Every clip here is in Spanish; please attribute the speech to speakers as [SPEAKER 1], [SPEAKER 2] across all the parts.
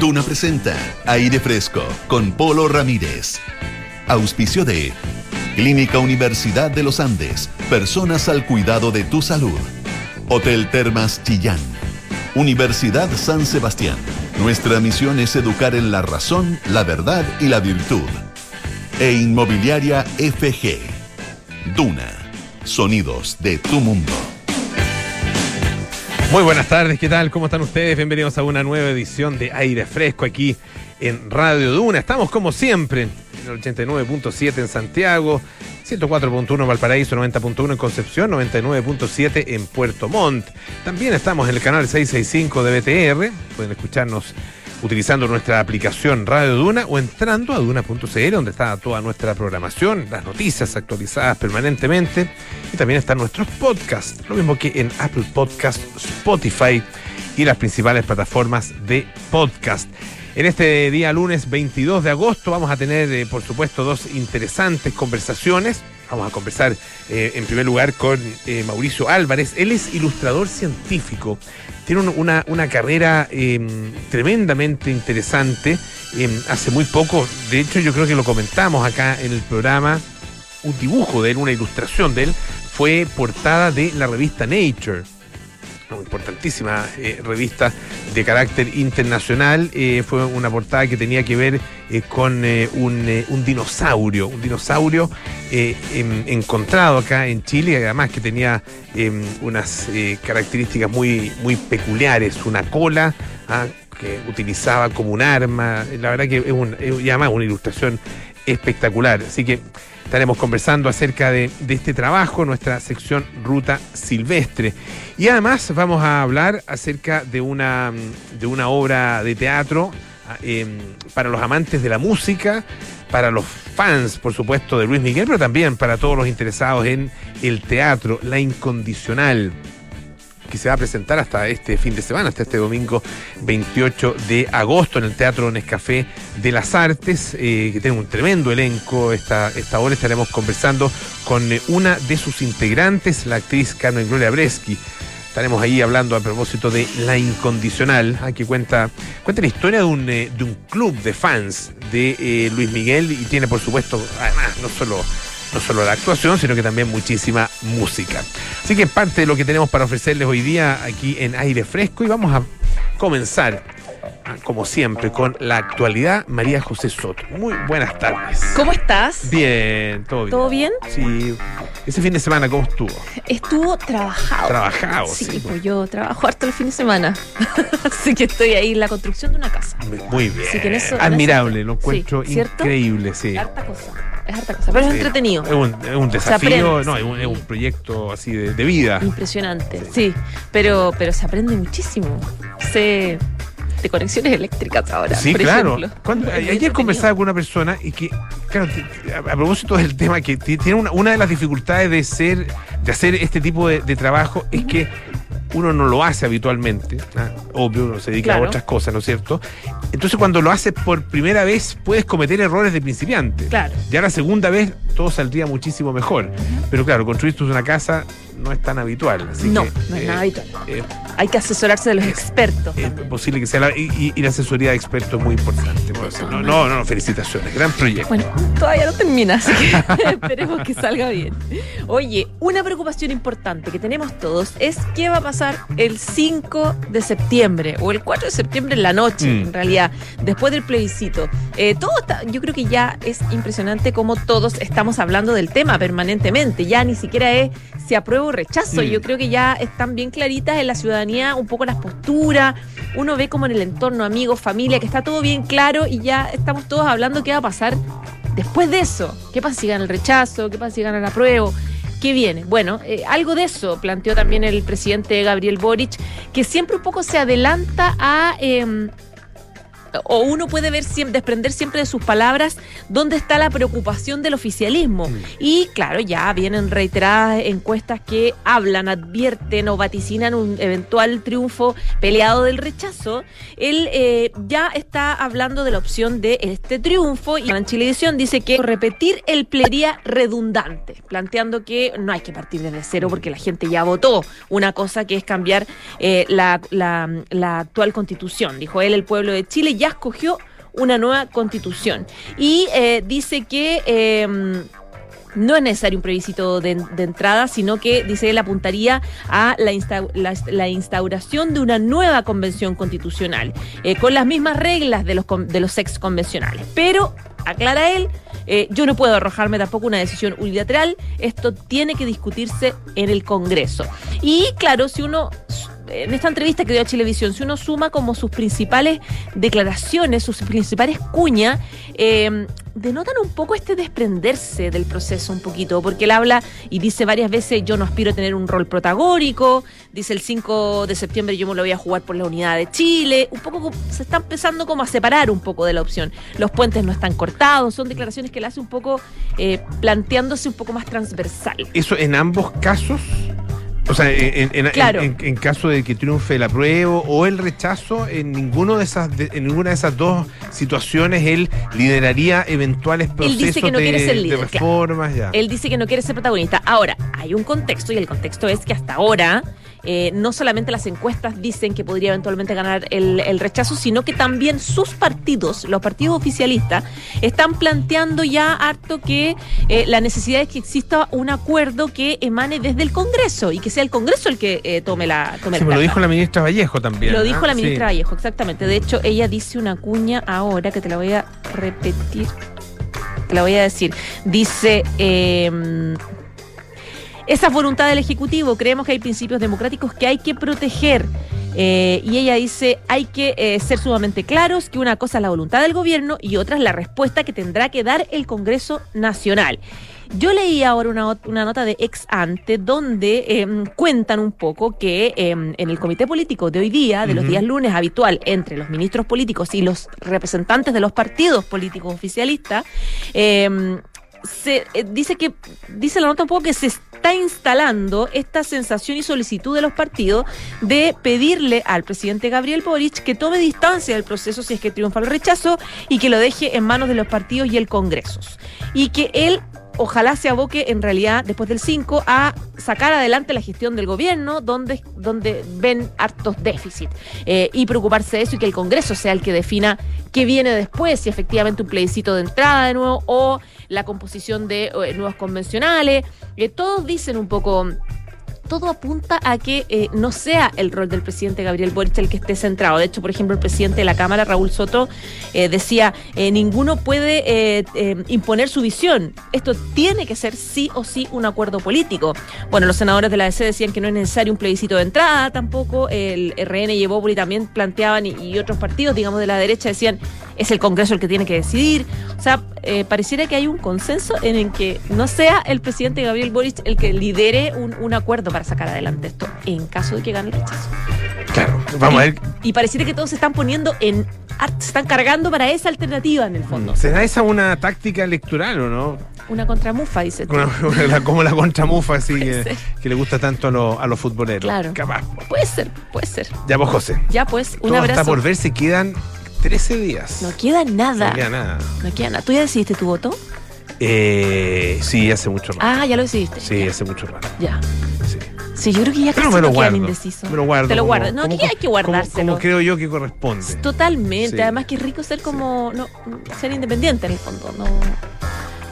[SPEAKER 1] Duna presenta Aire Fresco con Polo Ramírez. Auspicio de Clínica Universidad de los Andes. Personas al cuidado de tu salud. Hotel Termas Chillán. Universidad San Sebastián. Nuestra misión es educar en la razón, la verdad y la virtud. E Inmobiliaria FG. Duna. Sonidos de tu mundo.
[SPEAKER 2] Muy buenas tardes, ¿qué tal? ¿Cómo están ustedes? Bienvenidos a una nueva edición de Aire Fresco aquí en Radio Duna. Estamos como siempre en el 89.7 en Santiago, 104.1 en Valparaíso, 90.1 en Concepción, 99.7 en Puerto Montt. También estamos en el canal 665 de BTR, pueden escucharnos utilizando nuestra aplicación Radio Duna o entrando a duna.cl donde está toda nuestra programación, las noticias actualizadas permanentemente y también están nuestros podcasts, lo mismo que en Apple Podcast, Spotify y las principales plataformas de podcast. En este día lunes 22 de agosto vamos a tener, eh, por supuesto, dos interesantes conversaciones. Vamos a conversar eh, en primer lugar con eh, Mauricio Álvarez. Él es ilustrador científico. Tiene un- una, una carrera eh, tremendamente interesante. Eh, hace muy poco, de hecho yo creo que lo comentamos acá en el programa, un dibujo de él, una ilustración de él, fue portada de la revista Nature una importantísima eh, revista de carácter internacional. Eh, fue una portada que tenía que ver eh, con un, dinosaurio, un dinosaurio encontrado acá en Chile, además que tenía em, unas características muy, muy peculiares, una cola ah, que utilizaba como un arma. La verdad que es, un, es- además una ilustración espectacular. Así que estaremos conversando acerca de, este trabajo, nuestra sección Ruta Silvestre. Y además vamos a hablar acerca de una, de una obra de teatro ah, em, para los amantes de la música, para los fans, por supuesto, de Luis Miguel, pero también para todos los interesados en el teatro, La Incondicional que se va a presentar hasta este fin de semana, hasta este domingo 28 de agosto en el Teatro Nescafé de las Artes, eh, que tiene un tremendo elenco. Esta, esta hora estaremos conversando con eh, una de sus integrantes, la actriz Carmen Gloria Breschi. Estaremos ahí hablando a propósito de La Incondicional, ah, que cuenta, cuenta la historia de un, eh, de un club de fans de Luis Miguel y tiene, por supuesto, además, no solo no solo la actuación, sino que también muchísima música. Así que parte de lo que tenemos para ofrecerles hoy día aquí en Aire Fresco y vamos a comenzar, ah, como siempre, con la actualidad María José Soto. Muy buenas tardes.
[SPEAKER 3] ¿Cómo estás?
[SPEAKER 2] Bien, todo bien.
[SPEAKER 3] ¿Todo bien?
[SPEAKER 2] Sí. Ese fin de semana, ¿cómo estuvo?
[SPEAKER 3] Estuvo trabajado.
[SPEAKER 2] Trabajado,
[SPEAKER 3] Sí,
[SPEAKER 2] sí.
[SPEAKER 3] pues yo trabajo harto el fin de semana. Así que estoy ahí en la construcción de una casa.
[SPEAKER 2] Muy- bien.
[SPEAKER 3] Sí, que en eso- en
[SPEAKER 2] Admirable,
[SPEAKER 3] eso-
[SPEAKER 2] lo encuentro increíble, sí.
[SPEAKER 3] Harta cosa. Es harta cosa. Pero es
[SPEAKER 2] Sí.
[SPEAKER 3] entretenido.
[SPEAKER 2] Es un, es un desafío, no, es un, es un proyecto así de, de vida.
[SPEAKER 3] Impresionante. Sí. Pero, pero se aprende muchísimo. Sé de conexiones eléctricas ahora.
[SPEAKER 2] Sí,
[SPEAKER 3] por
[SPEAKER 2] claro. Cuando- ayer conversaba con una persona y que, claro, a, a propósito del tema, que tiene una, una de las dificultades de ser, de hacer este tipo de, de trabajo es que uno no lo hace habitualmente. ¿ah? Obvio, uno se dedica
[SPEAKER 3] Claro.
[SPEAKER 2] a otras cosas, ¿no es cierto? Entonces, cuando lo haces por primera vez, puedes cometer errores de principiante.
[SPEAKER 3] Claro.
[SPEAKER 2] Ya la segunda vez, todo saldría muchísimo mejor. Pero claro, construir tú una casa no es tan habitual. así
[SPEAKER 3] No,
[SPEAKER 2] que,
[SPEAKER 3] no es
[SPEAKER 2] eh,
[SPEAKER 3] nada habitual.
[SPEAKER 2] eh,
[SPEAKER 3] Hay que asesorarse de los expertos.
[SPEAKER 2] es
[SPEAKER 3] también.
[SPEAKER 2] posible que sea la, y, y- la asesoría de expertos es muy importante. No, no, no, felicitaciones, gran proyecto.
[SPEAKER 3] Bueno, todavía no termina, así que esperemos que salga bien. Oye, una preocupación importante que tenemos todos es qué va a pasar el 5 de septiembre o el 4 de septiembre en la noche,
[SPEAKER 2] Mm.
[SPEAKER 3] en realidad, después del plebiscito. Eh, todo está, yo creo que ya es impresionante cómo todos estamos hablando del tema permanentemente. Ya ni siquiera es si apruebo o rechazo.
[SPEAKER 2] Mm.
[SPEAKER 3] Yo creo que ya están bien claritas en la ciudadanía un poco las posturas. Uno ve como en el entorno, amigos, familia, que está todo bien claro y ya estamos todos hablando qué va a pasar después de eso. ¿Qué pasa si gana el rechazo? ¿Qué pasa si gana el apruebo? ¿Qué viene? Bueno, eh, algo de eso planteó también el presidente Gabriel Boric, que siempre un poco se adelanta a... em, o uno puede ver siempre, desprender siempre de sus palabras dónde está la preocupación del oficialismo. Y claro, ya vienen reiteradas encuestas que hablan, advierten o vaticinan un eventual triunfo peleado del rechazo. Él eh, ya está hablando de la opción de este triunfo y en Chilevisión dice que repetir el plería redundante, planteando que no hay que partir desde cero porque la gente ya votó una cosa que es cambiar eh, la, la- la actual constitución. Dijo él, el pueblo de Chile ya escogió una nueva constitución. Y eh, dice que eh, no es necesario un plebiscito de, entrada, sino que, dice él, apuntaría a la, insta- la- la instauración de una nueva convención constitucional, eh, con las mismas reglas de los, de los ex convencionales. Pero, aclara él, eh, yo no puedo arrojarme tampoco una decisión unilateral, esto tiene que discutirse en el Congreso. Y claro, si uno en esta entrevista que dio a Chilevisión, si uno suma como sus principales declaraciones, sus principales cuñas, eh, denotan un poco este desprenderse del proceso un poquito, porque él habla y dice varias veces, yo no aspiro a tener un rol protagónico, dice el 5 de septiembre yo me lo voy a jugar por la unidad de Chile, un poco se está empezando como a separar un poco de la opción. Los puentes no están cortados, son declaraciones que él hace un poco eh, planteándose un poco más transversal.
[SPEAKER 2] Eso en ambos casos. O sea, en, en- en-
[SPEAKER 3] Claro.
[SPEAKER 2] en- en caso de que triunfe el apruebo o el rechazo, en ninguno de esas de- en ninguna de esas dos situaciones él lideraría eventuales procesos
[SPEAKER 3] dice que no
[SPEAKER 2] de,
[SPEAKER 3] quiere ser
[SPEAKER 2] de
[SPEAKER 3] líder,
[SPEAKER 2] reformas. Ya.
[SPEAKER 3] Él dice que no quiere ser protagonista. Ahora, hay un contexto y el contexto es que hasta ahora eh, no solamente las encuestas dicen que podría eventualmente ganar el, el rechazo, sino que también sus partidos, los partidos oficialistas, están planteando ya harto que eh, la necesidad es que exista un acuerdo que emane desde el Congreso y que sea el Congreso el que eh, tome la tome
[SPEAKER 2] Sí, me lo dijo la ministra Vallejo también.
[SPEAKER 3] Lo
[SPEAKER 2] ¿no?
[SPEAKER 3] dijo la ministra
[SPEAKER 2] Sí.
[SPEAKER 3] Vallejo, exactamente. De hecho, ella dice una cuña ahora que te la voy a repetir. Te la voy a decir. Dice. eh, esa es voluntad del Ejecutivo. Creemos que hay principios democráticos que hay que proteger. Eh, y ella dice, hay que eh, ser sumamente claros que una cosa es la voluntad del gobierno y otra es la respuesta que tendrá que dar el Congreso Nacional. Yo leí ahora una, una nota de ex ante donde eh, cuentan un poco que eh, en el comité político de hoy día, de los días lunes habitual, entre los ministros políticos y los representantes de los partidos políticos oficialistas, eh, se eh, dice que dice la nota un poco que se está instalando esta sensación y solicitud de los partidos de pedirle al presidente Gabriel Boric que tome distancia del proceso si es que triunfa el rechazo y que lo deje en manos de los partidos y el Congreso. Y que él ojalá se aboque en realidad después del 5 a sacar adelante la gestión del gobierno donde, donde ven hartos déficits eh, y preocuparse de eso y que el Congreso sea el que defina qué viene después, si efectivamente un plebiscito de entrada de nuevo o la composición de eh, nuevos convencionales. Eh, todos dicen un poco todo apunta a que eh, no sea el rol del presidente Gabriel Boric el que esté centrado. De hecho, por ejemplo, el presidente de la Cámara, Raúl Soto, eh, decía, eh, ninguno puede eh, imponer su visión. Esto tiene que ser sí o sí un acuerdo político. Bueno, los senadores de la DC decían que no es necesario un plebiscito de entrada tampoco. El RN y Evópoli también planteaban y, otros partidos, digamos, de la derecha decían, es el Congreso el que tiene que decidir. O sea, pareciera que hay un consenso en el que no sea el presidente Gabriel Boric el que lidere un acuerdo para sacar adelante esto en caso de que gane el rechazo.
[SPEAKER 2] Claro, vamos a ver.
[SPEAKER 3] Y pareciera que todos se están poniendo en. se están cargando para esa alternativa en el fondo.
[SPEAKER 2] ¿Será esa una táctica electoral o no?
[SPEAKER 3] Una contramufa, dice. tú.
[SPEAKER 2] Una- una- como la contramufa así que, que le gusta tanto a, los- a los futboleros.
[SPEAKER 3] Claro.
[SPEAKER 2] Capaz.
[SPEAKER 3] Puede ser, puede ser.
[SPEAKER 2] Ya vos, José.
[SPEAKER 3] Ya pues, un
[SPEAKER 2] Todo
[SPEAKER 3] abrazo.
[SPEAKER 2] está por ver, se quedan 13 días.
[SPEAKER 3] No queda nada.
[SPEAKER 2] No queda nada.
[SPEAKER 3] No queda nada. ¿Tú ya decidiste tu voto?
[SPEAKER 2] Eh, sí, hace mucho rato.
[SPEAKER 3] Ah, ya lo decidiste.
[SPEAKER 2] sí,
[SPEAKER 3] Ya.
[SPEAKER 2] hace mucho rato.
[SPEAKER 3] Ya.
[SPEAKER 2] Sí.
[SPEAKER 3] Sí, yo creo que ya
[SPEAKER 2] Pero
[SPEAKER 3] casi
[SPEAKER 2] me lo
[SPEAKER 3] no
[SPEAKER 2] guardo.
[SPEAKER 3] indecisos.
[SPEAKER 2] Me lo guardo.
[SPEAKER 3] Te lo
[SPEAKER 2] como-
[SPEAKER 3] guardas. No,
[SPEAKER 2] como-
[SPEAKER 3] aquí hay que
[SPEAKER 2] como-
[SPEAKER 3] guardárselo.
[SPEAKER 2] Como, creo yo que corresponde.
[SPEAKER 3] Totalmente.
[SPEAKER 2] Sí.
[SPEAKER 3] Además que es rico ser como no ser independiente en el fondo. No,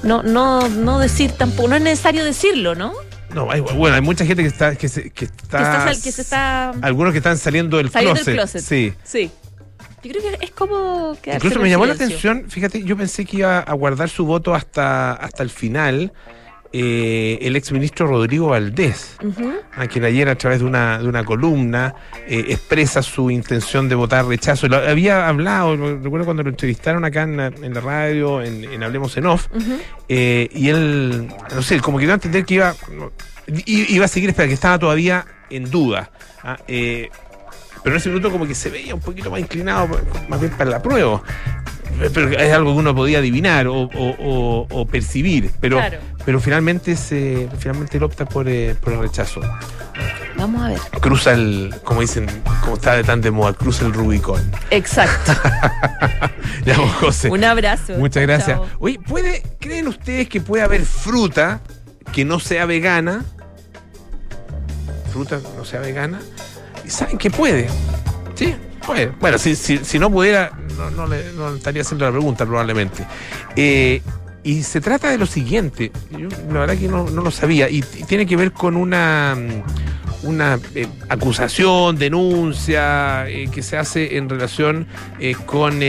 [SPEAKER 3] no, no, no decir tampoco. No es necesario decirlo, ¿no?
[SPEAKER 2] No, hay, bueno, hay mucha gente que está que se, que
[SPEAKER 3] Que,
[SPEAKER 2] está,
[SPEAKER 3] sal- que se está
[SPEAKER 2] algunos que están saliendo del
[SPEAKER 3] saliendo
[SPEAKER 2] closet.
[SPEAKER 3] del closet.
[SPEAKER 2] Sí.
[SPEAKER 3] Sí. Yo creo que es como
[SPEAKER 2] Incluso me llamó la
[SPEAKER 3] silencio.
[SPEAKER 2] atención, fíjate, yo pensé que iba a guardar su voto hasta, hasta el final eh, el exministro Rodrigo Valdés,
[SPEAKER 3] Ujú.
[SPEAKER 2] a quien ayer a través de una, de una columna eh, expresa su intención de votar rechazo. Lo había hablado, recuerdo cuando lo entrevistaron acá en la, en la radio, en, en Hablemos en Off, eh, y él, no sé, como que dio a entender que iba, iba a seguir esperando, que estaba todavía en duda. ¿ah? Eh, pero en ese minuto como que se veía un poquito más inclinado, más bien para la prueba. Pero es algo que uno podía adivinar o, o- o- o percibir, pero,
[SPEAKER 3] Claro.
[SPEAKER 2] pero finalmente se, finalmente él opta por, eh, por el rechazo.
[SPEAKER 3] Vamos a ver.
[SPEAKER 2] Cruza el, como dicen, como está de tan de moda, cruza el Rubicón.
[SPEAKER 3] Exacto.
[SPEAKER 2] Ya, vos, José.
[SPEAKER 3] Un abrazo.
[SPEAKER 2] Muchas gracias.
[SPEAKER 3] chao.
[SPEAKER 2] Oye, ¿puede, ¿creen ustedes que puede haber fruta que no sea vegana? Fruta que no sea vegana. ¿Y saben que puede? Sí. Pues, bueno, si, si, si no pudiera, no, le, no estaría haciendo la pregunta probablemente. Eh, y se trata de lo siguiente, yo la verdad que no, no lo sabía, y, tiene que ver con una, una eh, acusación, denuncia eh, que se hace en relación con,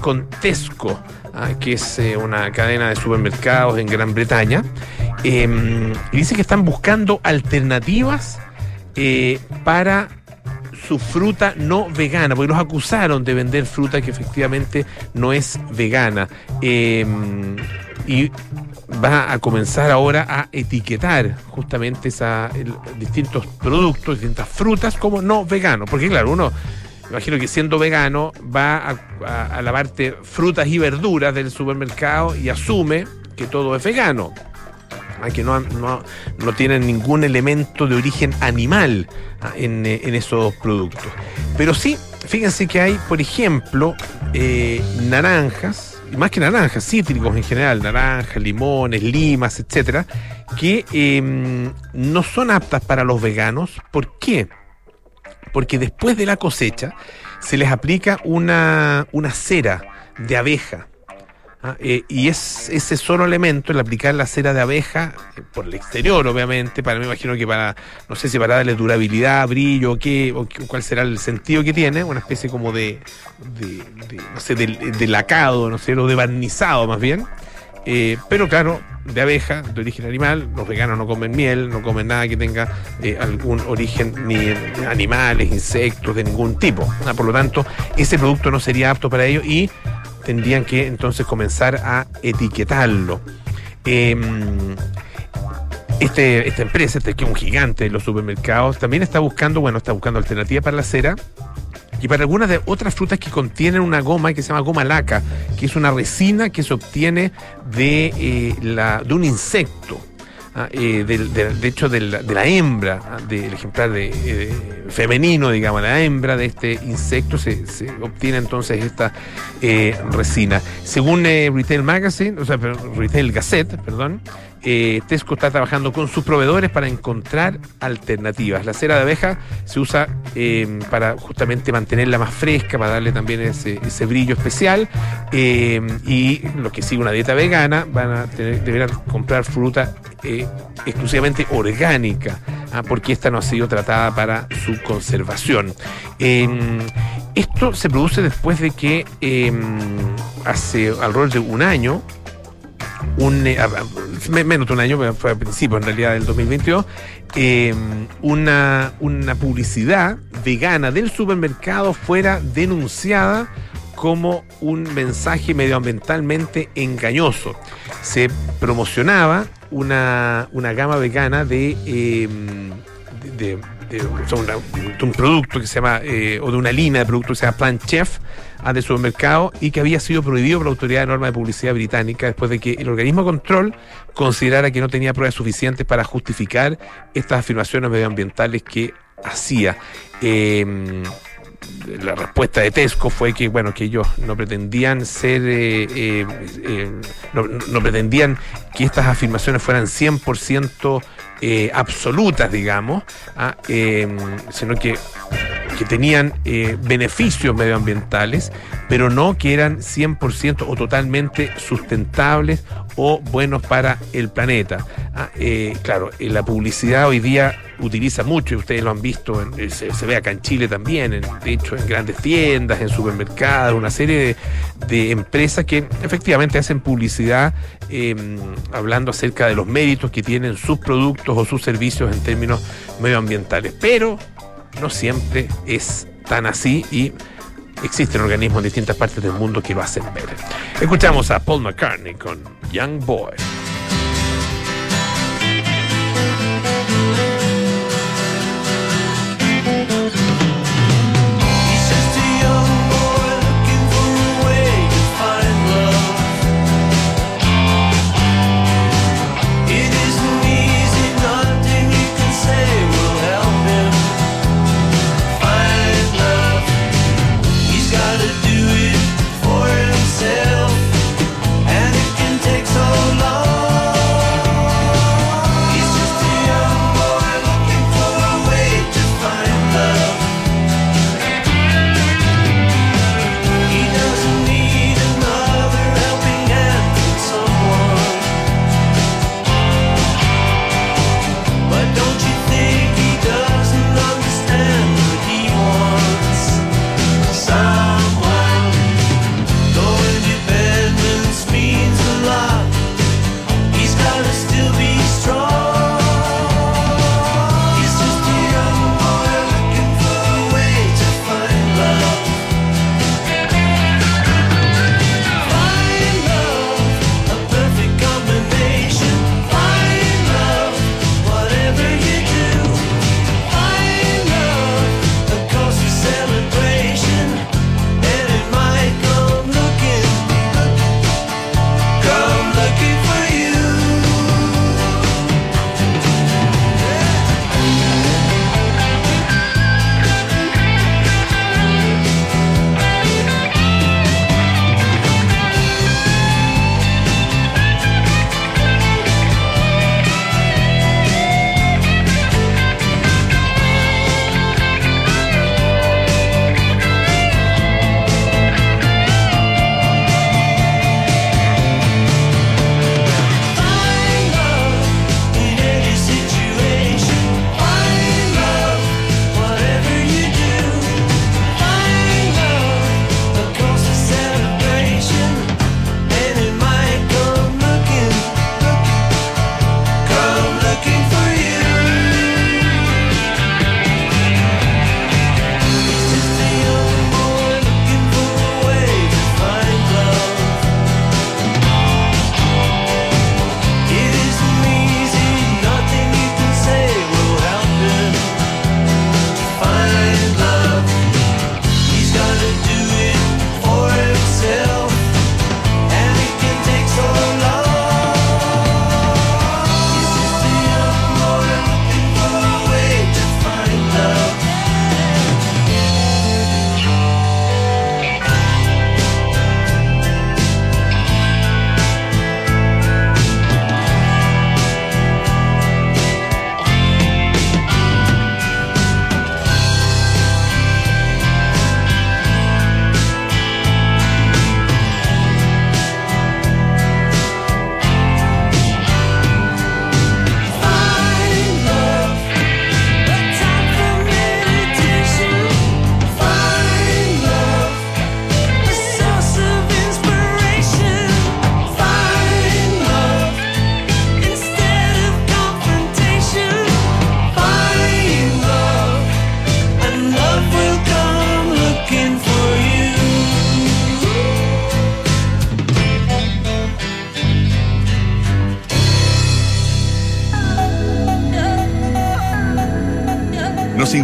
[SPEAKER 2] con Tesco, ah, que es una cadena de supermercados en Gran Bretaña. Eh, y dice que están buscando alternativas para su fruta no vegana, porque los acusaron de vender fruta que efectivamente no es vegana. Eh, y va a comenzar ahora a etiquetar justamente esa, el- distintos productos, distintas frutas como no veganos. Porque claro, uno, imagino que siendo vegano va a, a- a la parte frutas y verduras del supermercado y asume que todo es vegano. Ah, que no, no, no tienen ningún elemento de origen animal ah, en, eh, en esos productos. Pero sí, fíjense que hay, por ejemplo, eh, naranjas, más que naranjas, cítricos en general, naranjas, limones, limas, etcétera, que eh, no son aptas para los veganos. ¿Por qué? Porque después de la cosecha se les aplica una, una cera de abeja. Ah, eh, y es ese solo elemento, el aplicar la cera de abeja, eh, por el exterior, obviamente, para me imagino que para, no sé si para darle durabilidad, brillo, qué, o cuál será el sentido que tiene, una especie como de, de, no sé, de, de lacado, no sé, o de barnizado más bien. Eh, pero claro, de abeja, de origen animal, los veganos no comen miel, no comen nada que tenga eh, algún origen ni animales, insectos, de ningún tipo. Ah, por lo tanto, ese producto no sería apto para ellos y tendrían que entonces comenzar a etiquetarlo. Eh, este, esta empresa, este que es un gigante de los supermercados, también está buscando, bueno, está buscando alternativas para la cera y para algunas de otras frutas que contienen una goma que se llama goma laca, que es una resina que se obtiene de, eh, la, de un insecto. Ah, de, hecho, de la, de la hembra, ah, del ejemplar de, eh, femenino, digamos, la hembra de este insecto, se, obtiene entonces esta eh, resina. Según eh, Retail Magazine, o sea, Retail Gazette, perdón, eh, Tesco está trabajando con sus proveedores para encontrar alternativas. La cera de abeja se usa eh, para justamente mantenerla más fresca, para darle también ese, brillo especial. eh, y los que siguen una dieta vegana van a tener, deberán comprar fruta eh, exclusivamente orgánica, ah, porque esta no ha sido tratada para su conservación. Eh, esto se produce después de que hace alrededor de un año un, eh, menos de un año, fue a principios en realidad del 2022, eh, una, una publicidad vegana del supermercado fuera denunciada como un mensaje medioambientalmente engañoso. Se promocionaba una, una gama vegana de, eh, de, un producto que se llama, eh, o de una línea de productos que se llama Plan Chef, ah, de supermercado y que había sido prohibido por la Autoridad de Norma de Publicidad Británica después de que el organismo control considerara que no tenía pruebas suficientes para justificar estas afirmaciones medioambientales que hacía. Eh, la respuesta de Tesco fue que bueno que ellos no pretendían ser eh, eh, no, no pretendían que estas afirmaciones fueran 100% eh, absolutas digamos eh, sino que que tenían eh, beneficios medioambientales, pero no que eran 100% o totalmente sustentables o buenos para el planeta. Ah, eh, claro, eh, la publicidad hoy día utiliza mucho, y ustedes lo han visto, eh, se, ve acá en Chile también, de hecho en grandes tiendas, en supermercados, una serie de, empresas que efectivamente hacen publicidad eh, hablando acerca de los méritos que tienen sus productos o sus servicios en términos medioambientales. Pero no siempre es tan así y existen organismos en distintas partes del mundo que lo hacen ver. Escuchamos a Paul McCartney con Young Boy.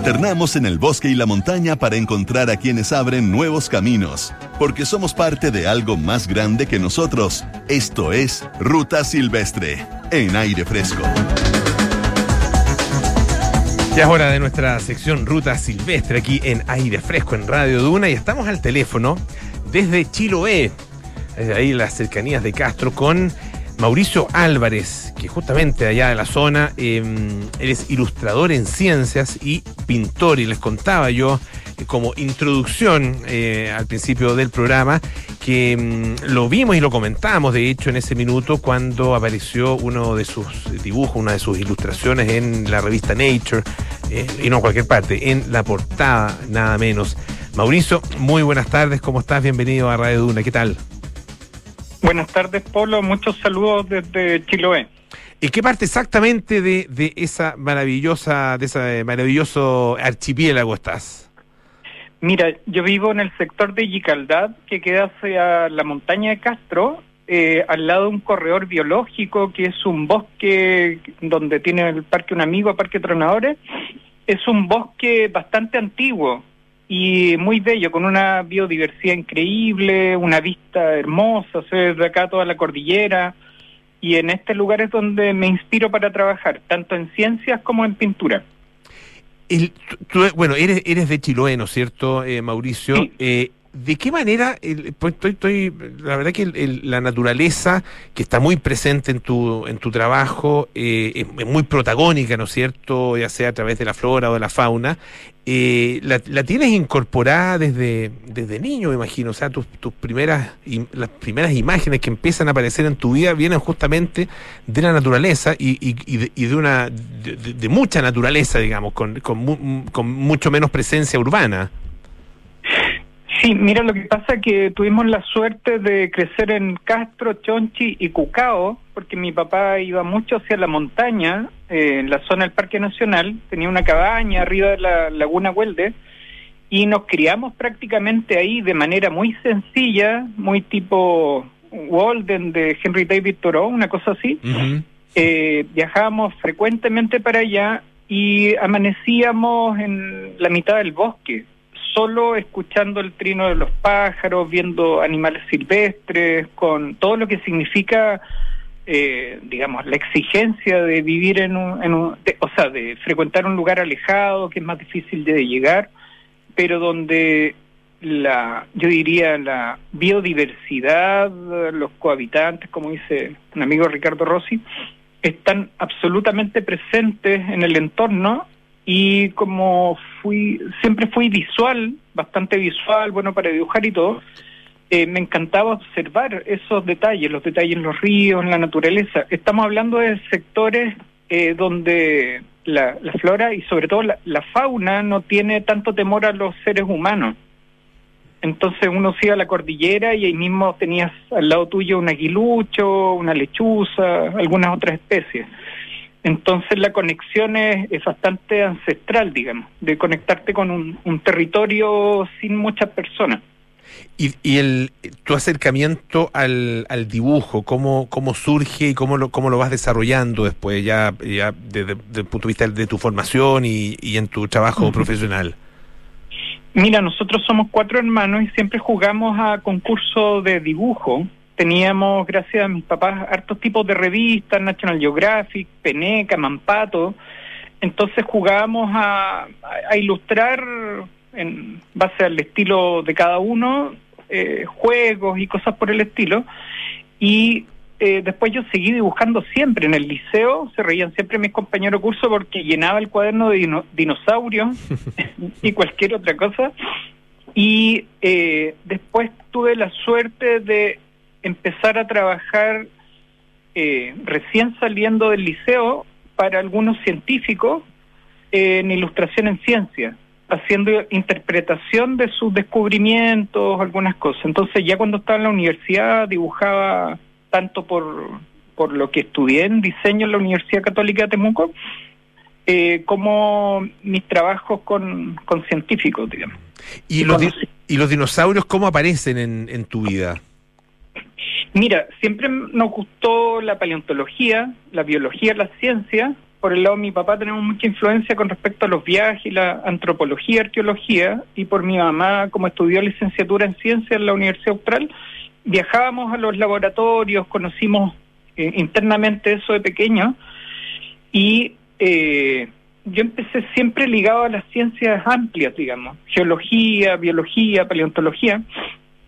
[SPEAKER 1] Internamos en el bosque y la montaña para encontrar a quienes abren nuevos caminos, porque somos parte de algo más grande que nosotros. Esto es Ruta Silvestre, en aire fresco.
[SPEAKER 2] Ya es hora de nuestra sección Ruta Silvestre aquí en Aire Fresco en Radio Duna y estamos al teléfono desde Chiloé, desde ahí las cercanías de Castro, con Mauricio Álvarez, que justamente allá de la zona, eh, él es ilustrador en ciencias y pintor y les contaba yo eh, como introducción eh, al principio del programa que mm, lo vimos y lo comentamos de hecho en ese minuto cuando apareció uno de sus dibujos, una de sus ilustraciones en la revista Nature eh, y no en cualquier parte, en la portada nada menos. Mauricio, muy buenas tardes, ¿cómo estás? Bienvenido a Radio Duna, ¿qué tal?
[SPEAKER 4] Buenas tardes, Polo. Muchos saludos desde Chiloé.
[SPEAKER 2] ¿En qué parte exactamente de, de esa maravillosa, de ese maravilloso archipiélago estás?
[SPEAKER 4] Mira, yo vivo en el sector de Yicaldad, que queda hacia la montaña de Castro, eh, al lado de un corredor biológico, que es un bosque donde tiene el Parque Un Amigo, Parque Tronadores. Es un bosque bastante antiguo y muy bello, con una biodiversidad increíble, una vista hermosa, se ve de acá toda la cordillera. Y en este lugar es donde me inspiro para trabajar, tanto en ciencias como en pintura.
[SPEAKER 2] El- tú- tú- bueno, eres, eres de Chiloé, ¿no es cierto, eh, Mauricio?
[SPEAKER 4] Sí.
[SPEAKER 2] Eh, ¿De qué manera, el- pues, estoy, estoy, la verdad que el- la naturaleza que está muy presente en tu, en tu trabajo eh, es, muy protagónica, ¿no es cierto? Ya sea a través de la flora o de la fauna, eh, la, la tienes incorporada desde, desde niño, me imagino. O sea, tus, tus primeras, im- las primeras imágenes que empiezan a aparecer en tu vida vienen justamente de la naturaleza y, y- y de, y de una de mucha naturaleza, digamos, con, con, mu- con mucho menos presencia urbana.
[SPEAKER 4] Sí, mira, lo que pasa es que tuvimos la suerte de crecer en Castro, Chonchi y Cucao, porque mi papá iba mucho hacia la montaña, eh, en la zona del Parque Nacional, tenía una cabaña arriba de la Laguna Huelde, y nos criamos prácticamente ahí de manera muy sencilla, muy tipo Walden de Henry David Thoreau, una cosa así. Eh, viajábamos frecuentemente para allá y amanecíamos en la mitad del bosque, solo escuchando el trino de los pájaros, viendo animales silvestres, con todo lo que significa, eh, digamos, la exigencia de vivir en un, en un de- o sea, de frecuentar un lugar alejado, que es más difícil de llegar, pero donde la, yo diría, la biodiversidad, los cohabitantes, como dice un amigo Ricardo Rossi, están absolutamente presentes en el entorno y como fui siempre fui visual, bastante visual, bueno para dibujar y todo, eh, me encantaba observar esos detalles, los detalles en los ríos, en la naturaleza. Estamos hablando de sectores eh, donde la, la flora y sobre todo la, la fauna no tiene tanto temor a los seres humanos. Entonces uno se iba a la cordillera y ahí mismo tenías al lado tuyo un aguilucho, una lechuza, algunas otras especies. Entonces la conexión es, es bastante ancestral, digamos, de conectarte con un, un territorio sin muchas personas.
[SPEAKER 2] Y, y el, tu acercamiento al, al dibujo, ¿cómo, cómo surge y cómo lo, cómo lo vas desarrollando después, ya, ya desde, desde el punto de vista de tu formación y, y en tu trabajo profesional?
[SPEAKER 4] Mira, nosotros somos cuatro hermanos y siempre jugamos a concursos de dibujo. Teníamos, gracias a mis papás, hartos tipos de revistas, National Geographic, Peneca, Mampato. Entonces jugábamos a, a- ilustrar en base al estilo de cada uno, eh, juegos y cosas por el estilo. Y eh, después yo seguí dibujando siempre en el liceo, se reían siempre mis compañeros de curso porque llenaba el cuaderno de dino- dinosaurios y cualquier otra cosa. Y eh, después tuve la suerte de empezar a trabajar eh, recién saliendo del liceo para algunos científicos en ilustración en ciencia, haciendo interpretación de sus descubrimientos, algunas cosas. Entonces ya cuando estaba en la universidad dibujaba tanto por, por lo que estudié en diseño en la Universidad Católica de Temuco, eh, como mis trabajos con, con científicos, digamos.
[SPEAKER 2] ¿Y
[SPEAKER 4] Y
[SPEAKER 2] los, di- ¿Y los dinosaurios cómo aparecen en, en tu vida?
[SPEAKER 4] Mira, siempre nos gustó la paleontología, la biología, la ciencia, por el lado de mi papá tenemos mucha influencia con respecto a los viajes y la antropología, arqueología, y por mi mamá, como estudió licenciatura en ciencia en la Universidad Austral, viajábamos a los laboratorios, conocimos eh, internamente eso de pequeño, y eh, yo empecé siempre ligado a las ciencias amplias, digamos, geología, biología, paleontología,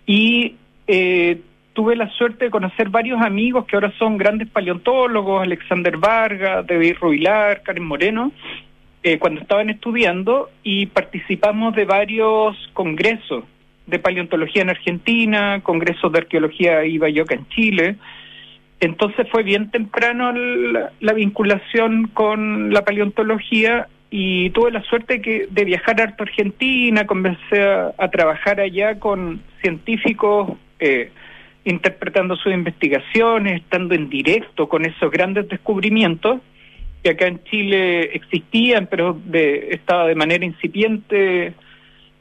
[SPEAKER 4] y eh, tuve la suerte de conocer varios amigos que ahora son grandes paleontólogos, Alexander Vargas, David Rubilar, Karen Moreno, eh, cuando estaban estudiando y participamos de varios congresos de paleontología en Argentina, congresos de arqueología Ibayoca en Chile. Entonces fue bien temprano la, la vinculación con la paleontología y tuve la suerte que, de viajar a Argentina, comencé a, a trabajar allá con científicos eh, interpretando sus investigaciones, estando en directo con esos grandes descubrimientos que acá en Chile existían, pero de, estaba de manera incipiente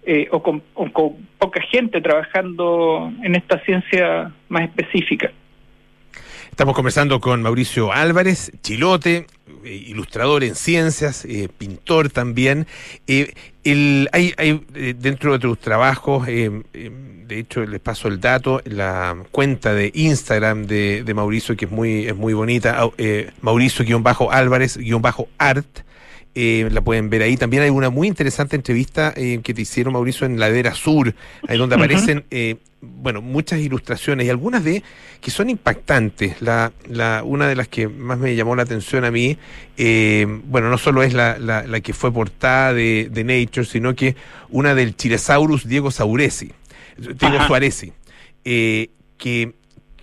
[SPEAKER 4] eh, o, con, o con poca gente trabajando en esta ciencia más específica.
[SPEAKER 2] Estamos conversando con Mauricio Álvarez, chilote, eh, ilustrador en ciencias, eh, pintor también. Eh, hay, dentro de tus trabajos, eh, de hecho les paso el dato, la cuenta de Instagram de, Mauricio, que es muy, es muy bonita, au- Mauricio-Álvarez-Art. Eh, la pueden ver ahí. También hay una muy interesante entrevista eh, que te hicieron, Mauricio, en Ladera Sur, ahí donde aparecen, eh, bueno, muchas ilustraciones y algunas de que son impactantes. La, la, una de las que más me llamó la atención a mí, bueno, no solo es la, la, la que fue portada de, de Nature, sino que una del Chilesaurus Diego Sauresi, Diego eh, que,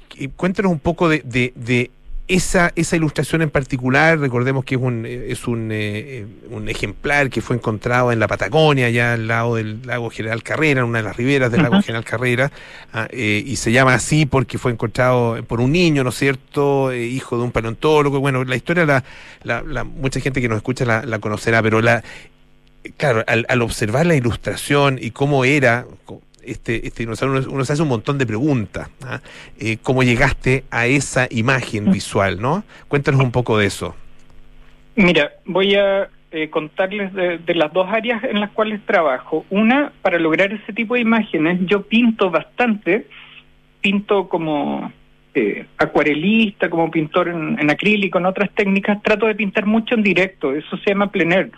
[SPEAKER 2] que cuéntanos un poco de, de, de esa, esa ilustración en particular, recordemos que es un, eh, es un, eh, eh, un ejemplar que fue encontrado en la Patagonia, allá al lado del lago General Carrera, en una de las riberas del lago. General Carrera, ah, eh, y se llama así porque fue encontrado por un niño, ¿no es cierto?, Eh, hijo de un paleontólogo. Bueno, la historia, la, la, la- mucha gente que nos escucha la, la conocerá, pero la, claro, al, al observar la ilustración y cómo era este, este dinosaurio, uno, uno se hace un montón de preguntas. ¿ah? Eh, ¿Cómo llegaste a esa imagen visual, no? Cuéntanos un poco de eso.
[SPEAKER 4] Mira, voy a eh, contarles de, de las dos áreas en las cuales trabajo. Una, para lograr ese tipo de imágenes, yo pinto bastante, pinto como eh, acuarelista, como pintor en, en acrílico, en otras técnicas, trato de pintar mucho en directo, eso se llama plener,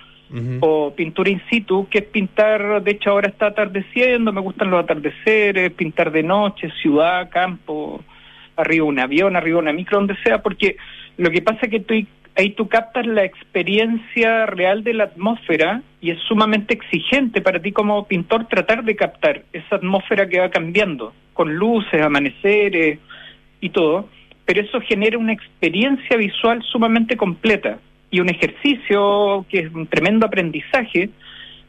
[SPEAKER 4] O pintura in situ, que es pintar, de hecho ahora está atardeciendo, me gustan los atardeceres, pintar de noche, ciudad, campo, arriba un avión, arriba una micro, donde sea, porque lo que pasa es que tú, ahí tú captas la experiencia real de la atmósfera y es sumamente exigente para ti como pintor tratar de captar esa atmósfera que va cambiando, con luces, amaneceres y todo, pero eso genera una experiencia visual sumamente completa y un ejercicio que es un tremendo aprendizaje,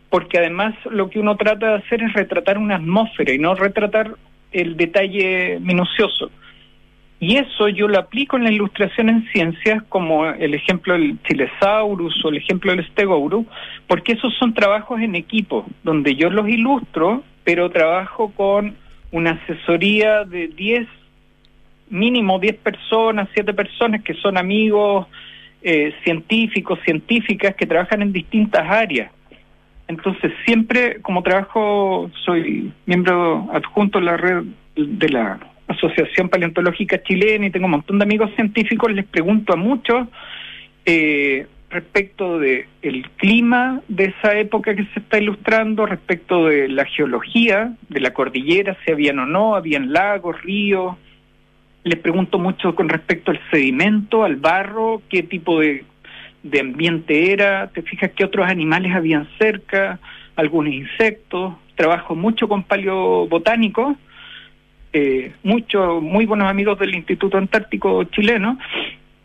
[SPEAKER 4] porque además lo que uno trata de hacer es retratar una atmósfera y no retratar el detalle minucioso. Y eso yo lo aplico en la ilustración en ciencias, como el ejemplo del Chilesaurus o el ejemplo del Stegourus, porque esos son trabajos en equipo, donde yo los ilustro, pero trabajo con una asesoría de 10, mínimo 10 personas, 7 personas que son amigos, eh, científicos, científicas que trabajan en distintas áreas. Entonces, siempre como trabajo, soy miembro adjunto de la red de la Asociación Paleontológica Chilena y tengo un montón de amigos científicos, les pregunto a muchos eh, respecto de el clima de esa época que se está ilustrando, respecto de la geología de la cordillera, si habían o no, habían lagos, ríos. Les pregunto mucho con respecto al sedimento, al barro, qué tipo de, de ambiente era, te fijas qué otros animales habían cerca, algunos insectos. Trabajo mucho con paleobotánicos, eh, muchos muy buenos amigos del Instituto Antártico chileno,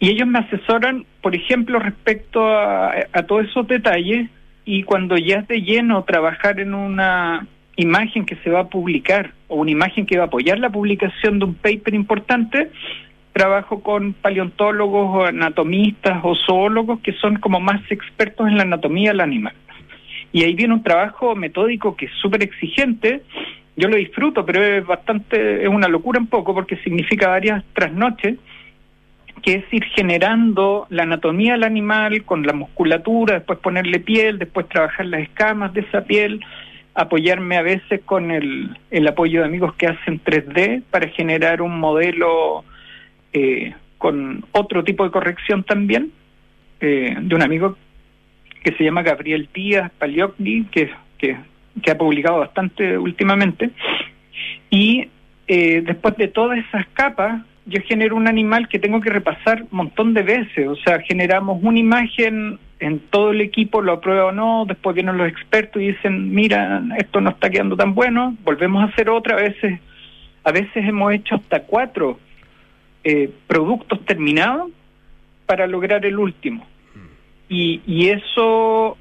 [SPEAKER 4] y ellos me asesoran, por ejemplo, respecto a, a todos esos detalles, y cuando ya es de lleno trabajar en una imagen que se va a publicar o una imagen que va a apoyar la publicación de un paper importante, trabajo con paleontólogos o anatomistas o zoólogos que son como más expertos en la anatomía del animal. Y ahí viene un trabajo metódico que es súper exigente. Yo lo disfruto, pero es bastante, es una locura un poco porque significa varias trasnoches que es ir generando la anatomía del animal con la musculatura, después ponerle piel, después trabajar las escamas de esa piel, apoyarme a veces con el, el apoyo de amigos que hacen 3D para generar un modelo eh, con otro tipo de corrección también, eh, de un amigo que se llama Gabriel Díaz Paliocni, que, que, que ha publicado bastante últimamente. Y eh, después de todas esas capas, yo genero un animal que tengo que repasar un montón de veces. O sea, generamos una imagen en todo el equipo, lo aprueba o no, después vienen los expertos y dicen, mira, esto no está quedando tan bueno, volvemos a hacer otra. A veces, a veces hemos hecho hasta cuatro eh, productos terminados para lograr el último. Y, y eso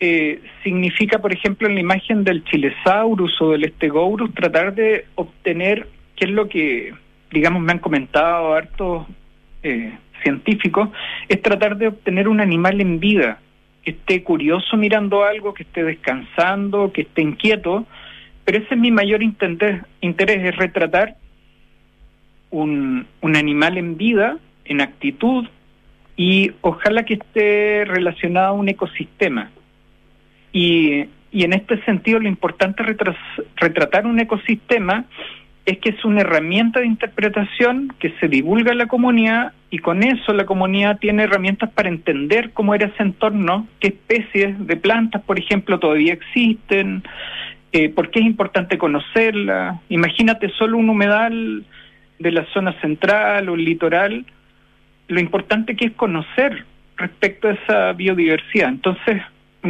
[SPEAKER 4] eh, significa, por ejemplo, en la imagen del Chilesaurus o del Stegosaurus, tratar de obtener, qué es lo que, digamos, me han comentado hartos eh, científicos, es tratar de obtener un animal en vida, que esté curioso mirando algo, que esté descansando, que esté inquieto, pero ese es mi mayor interés, es retratar un, un animal en vida, en actitud, y ojalá que esté relacionado a un ecosistema. Y, y en este sentido lo importante retras- retratar un ecosistema es que es una herramienta de interpretación que se divulga a la comunidad y con eso la comunidad tiene herramientas para entender cómo era ese entorno, qué especies de plantas, por ejemplo, todavía existen, eh, por qué es importante conocerla. Imagínate solo un humedal de la zona central o el litoral, lo importante que es conocer respecto a esa biodiversidad. Entonces,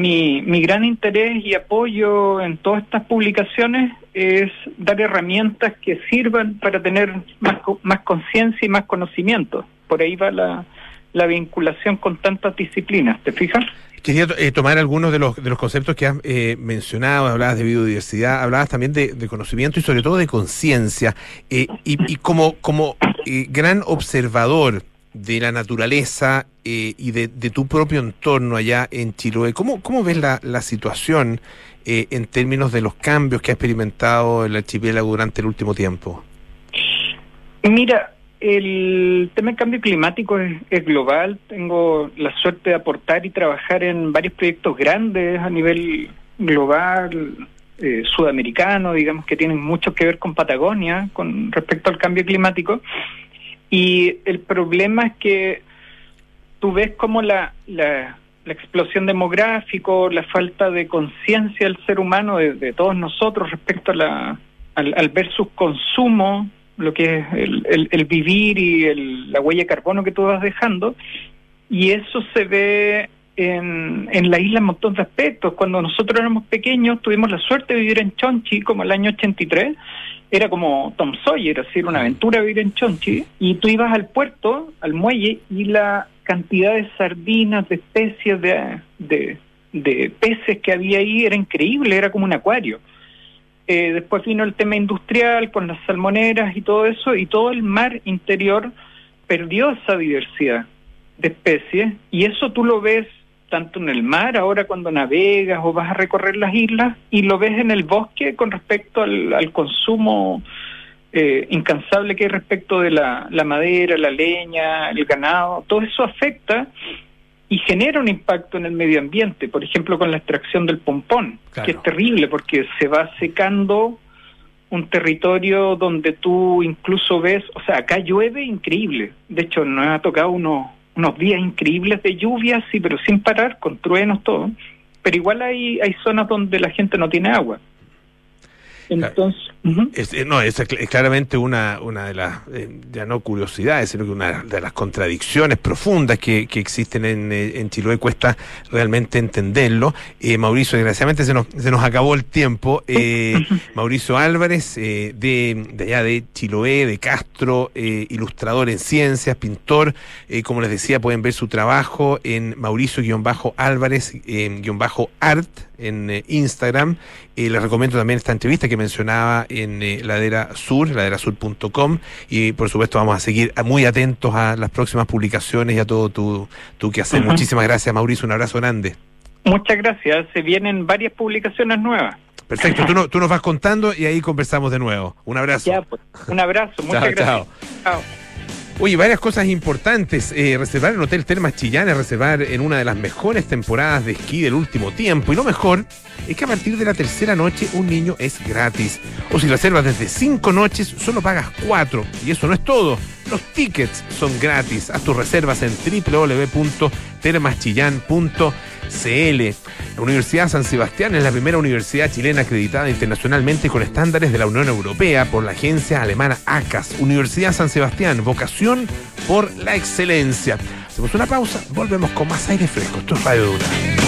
[SPEAKER 4] mi, mi gran interés y apoyo en todas estas publicaciones es dar herramientas que sirvan para tener más, más conciencia y más conocimiento. Por ahí va la, la vinculación con tantas disciplinas, ¿te fijas?
[SPEAKER 2] Quería eh, tomar algunos de los, de los conceptos que has eh, mencionado, hablabas de biodiversidad, hablabas también de, de conocimiento y sobre todo de conciencia. Eh, y, y como, como eh, gran observador de la naturaleza eh, y de, tu propio entorno allá en Chiloé, ¿cómo, cómo ves la, la situación eh, en términos de los cambios que ha experimentado el archipiélago durante el último tiempo?
[SPEAKER 4] Mira, el tema del cambio climático es, es global. Tengo la suerte de aportar y trabajar en varios proyectos grandes a nivel global, eh, sudamericano, digamos que tienen mucho que ver con Patagonia con respecto al cambio climático. Y el problema es que tú ves como la, la, la explosión demográfica, la falta de conciencia del ser humano, de, todos nosotros respecto a la, al, al ver sus consumos, lo que es el, el, vivir y el, la huella de carbono que tú vas dejando, y eso se ve en, en la isla en montón de aspectos. Cuando nosotros éramos pequeños, tuvimos la suerte de vivir en Chonchi, como el año 83, era como Tom Sawyer, así, era una aventura vivir en Chonchi, y tú ibas al puerto, al muelle, y la cantidad de sardinas, de especies, de, de, de peces que había ahí era increíble, era como un acuario. Eh, después vino el tema industrial con las salmoneras y todo eso, y todo el mar interior perdió esa diversidad de especies, y eso tú lo ves tanto en el mar, ahora cuando navegas o vas a recorrer las islas, y lo ves en el bosque con respecto al, al consumo eh, incansable que hay respecto de la, la madera, la leña, el ganado, todo eso afecta y genera un impacto en el medio ambiente, por ejemplo con la extracción del pompón,
[SPEAKER 2] Claro.
[SPEAKER 4] que es terrible porque se va secando un territorio donde tú incluso ves, o sea, acá llueve increíble, de hecho nos ha tocado unos, unos días increíbles de lluvia, sí, pero sin parar, con truenos, todo, pero igual hay, hay zonas donde la gente no tiene agua. Entonces.
[SPEAKER 2] Es, eh, no, es, cl- es claramente una, una de las, eh, ya no curiosidades, sino que una de las contradicciones profundas que, que existen en, eh, en Chiloé. Cuesta realmente entenderlo. Eh, Mauricio, desgraciadamente se nos, se nos acabó el tiempo. Eh, Mauricio Álvarez, eh, de, de allá de Chiloé, de Castro, ilustrador en ciencias, pintor. Eh, como les decía, pueden ver su trabajo en Mauricio-Álvarez-Art en Instagram. Eh, les recomiendo también esta entrevista que mencionaba en eh, Ladera Sur, laderasur.com. Y por supuesto vamos a seguir muy atentos a las próximas publicaciones y a todo tu, tu quehacer. Muchísimas gracias, Mauricio. Un abrazo grande.
[SPEAKER 4] muchas gracias, se vienen varias publicaciones nuevas.
[SPEAKER 2] Perfecto, tú, no- tú nos vas contando y ahí conversamos de nuevo. Un abrazo.
[SPEAKER 4] Ya, pues, un abrazo, muchas
[SPEAKER 2] Chao,
[SPEAKER 4] gracias.
[SPEAKER 2] chao.
[SPEAKER 4] Chao.
[SPEAKER 2] Oye, varias cosas importantes. Eh, reservar en Hotel Termas Chillán es reservar en una de las mejores temporadas de esquí del último tiempo. Y lo mejor es que a partir de la tercera noche un niño es gratis. O si reservas desde cinco noches, solo pagas cuatro. Y eso no es todo. Los tickets son gratis. Haz tus reservas en www.termaschillán.cl. La Universidad San Sebastián es la primera universidad chilena acreditada internacionalmente con estándares de la Unión Europea por la agencia alemana ACAS. Universidad San Sebastián, vocación por la excelencia. Hacemos una pausa, volvemos con más aire fresco. Esto es Radio Dura.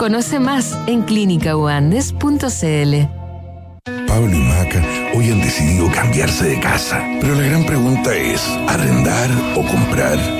[SPEAKER 5] Conoce más en clínicauandes.cl.
[SPEAKER 6] Pablo y Maca hoy han decidido cambiarse de casa. Pero la gran pregunta es, ¿arrendar o comprar?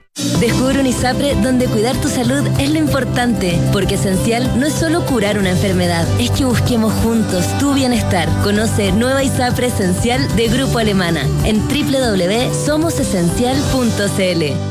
[SPEAKER 7] Descubre un ISAPRE donde cuidar tu salud es lo importante, porque esencial no es solo curar una enfermedad, es que busquemos juntos tu bienestar. Conoce Nueva ISAPRE Esencial de Grupo Alemana en www.somosesencial.cl.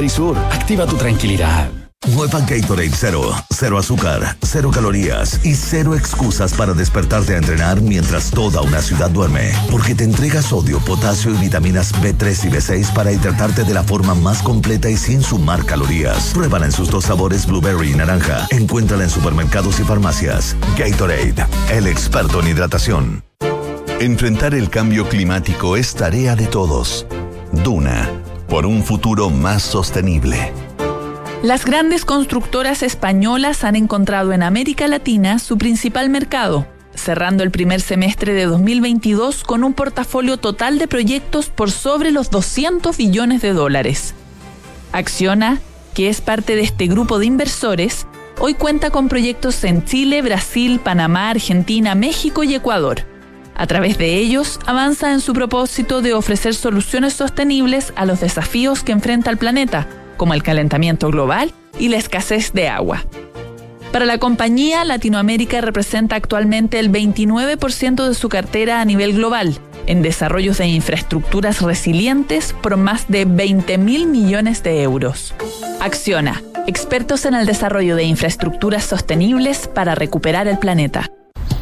[SPEAKER 8] Verisur, activa tu tranquilidad.
[SPEAKER 1] Nueva Gatorade Cero. Cero azúcar, cero calorías y cero excusas para despertarte a entrenar mientras toda una ciudad duerme. Porque te entrega sodio, potasio y vitaminas B3 y B6 para hidratarte de la forma más completa y sin sumar calorías. Pruébala en sus dos sabores blueberry y naranja. Encuéntrala en supermercados y farmacias. Gatorade, el experto en hidratación. Enfrentar el cambio climático es tarea de todos. Duna, por un futuro más sostenible.
[SPEAKER 9] Las grandes constructoras españolas han encontrado en América Latina su principal mercado, cerrando el primer semestre de 2022 con un portafolio total de proyectos por sobre los 200 billones de dólares. Acciona, que es parte de este grupo de inversores, hoy cuenta con proyectos en Chile, Brasil, Panamá, Argentina, México y Ecuador. A través de ellos, avanza en su propósito de ofrecer soluciones sostenibles a los desafíos que enfrenta el planeta, como el calentamiento global y la escasez de agua. Para la compañía, Latinoamérica representa actualmente el 29% de su cartera a nivel global, en desarrollos de infraestructuras resilientes por más de 20 mil millones de euros. Acciona, expertos en el desarrollo de infraestructuras sostenibles para recuperar el planeta.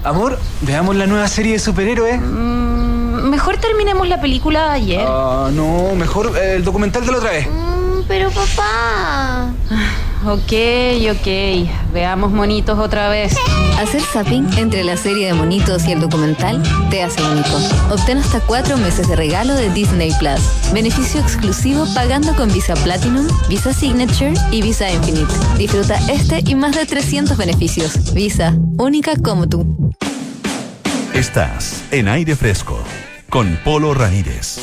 [SPEAKER 10] Amor, veamos la nueva serie de superhéroes.
[SPEAKER 3] Mejor terminemos la película de ayer.
[SPEAKER 10] Ah, no, mejor eh, el documental de la otra vez.
[SPEAKER 3] Mm, pero papá.
[SPEAKER 11] ok, ok. Veamos monitos otra vez.
[SPEAKER 5] Hacer zapping entre la serie de monitos y el documental te hace único. Obtén hasta cuatro meses de regalo de Disney Plus. Beneficio exclusivo pagando con Visa Platinum, Visa Signature y Visa Infinite. Disfruta este y más de 300 beneficios. Visa, única como tú.
[SPEAKER 1] Estás en aire fresco con Polo Ramírez.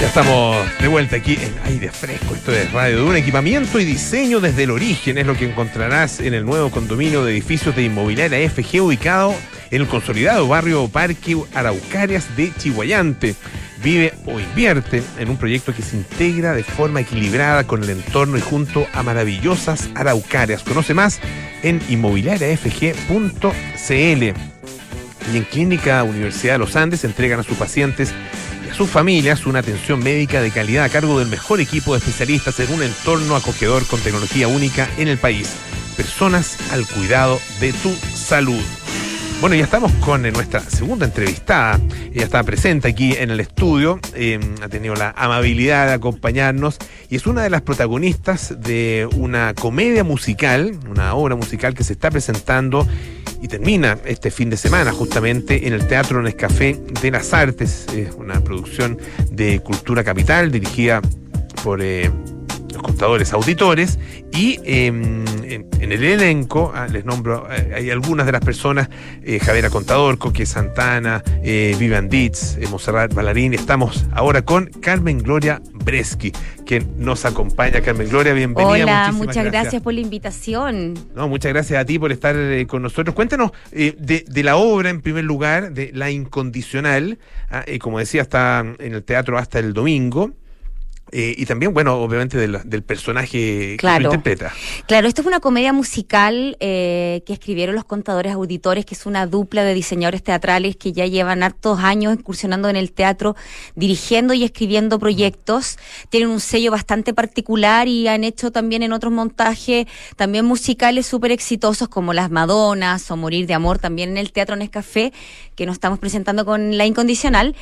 [SPEAKER 2] Ya estamos de vuelta aquí en aire fresco. Esto es Radio de un equipamiento y diseño desde el origen. Es lo que encontrarás en el nuevo condominio de edificios de inmobiliaria FG ubicado en el consolidado barrio Parque Araucarias de Chihuayante. Vive o invierte en un proyecto que se integra de forma equilibrada con el entorno y junto a maravillosas araucarias. Conoce más en inmobiliariafg.cl. Y en Clínica Universidad de los Andes entregan a sus pacientes y a sus familias una atención médica de calidad a cargo del mejor equipo de especialistas en un entorno acogedor con tecnología única en el país. Personas al cuidado de tu salud. Bueno, ya estamos con eh, nuestra segunda entrevistada. Ella está presente aquí en el estudio, eh, ha tenido la amabilidad de acompañarnos y es una de las protagonistas de una comedia musical, una obra musical que se está presentando y termina este fin de semana justamente en el Teatro Nescafé de las Artes, es una producción de Cultura Capital dirigida por eh, los contadores auditores y eh, en, en el elenco, ah, les nombro, eh, hay algunas de las personas, eh, Javiera Contador, Coque Santana, eh, Vivian Ditz, eh, Monserrat Ballarín, estamos ahora con Carmen Gloria Breschi, quien nos acompaña. Carmen Gloria, bienvenida.
[SPEAKER 12] Hola, muchas gracias. por la invitación.
[SPEAKER 2] No, muchas gracias a ti por estar con nosotros. Cuéntanos de, de la obra, en primer lugar, de La Incondicional. ah, como decía, está en el teatro hasta el domingo. Eh, y también, bueno, obviamente del, del personaje que
[SPEAKER 12] Claro.
[SPEAKER 2] lo interpreta.
[SPEAKER 12] Claro, esto es una comedia musical eh, que escribieron los contadores auditores, que es una dupla de diseñadores teatrales que ya llevan hartos años incursionando en el teatro, dirigiendo y escribiendo proyectos. Tienen un sello bastante particular y han hecho también en otros montajes, también musicales súper exitosos como Las Madonas o Morir de Amor, también en el Teatro Nescafé, que nos estamos presentando con La Incondicional.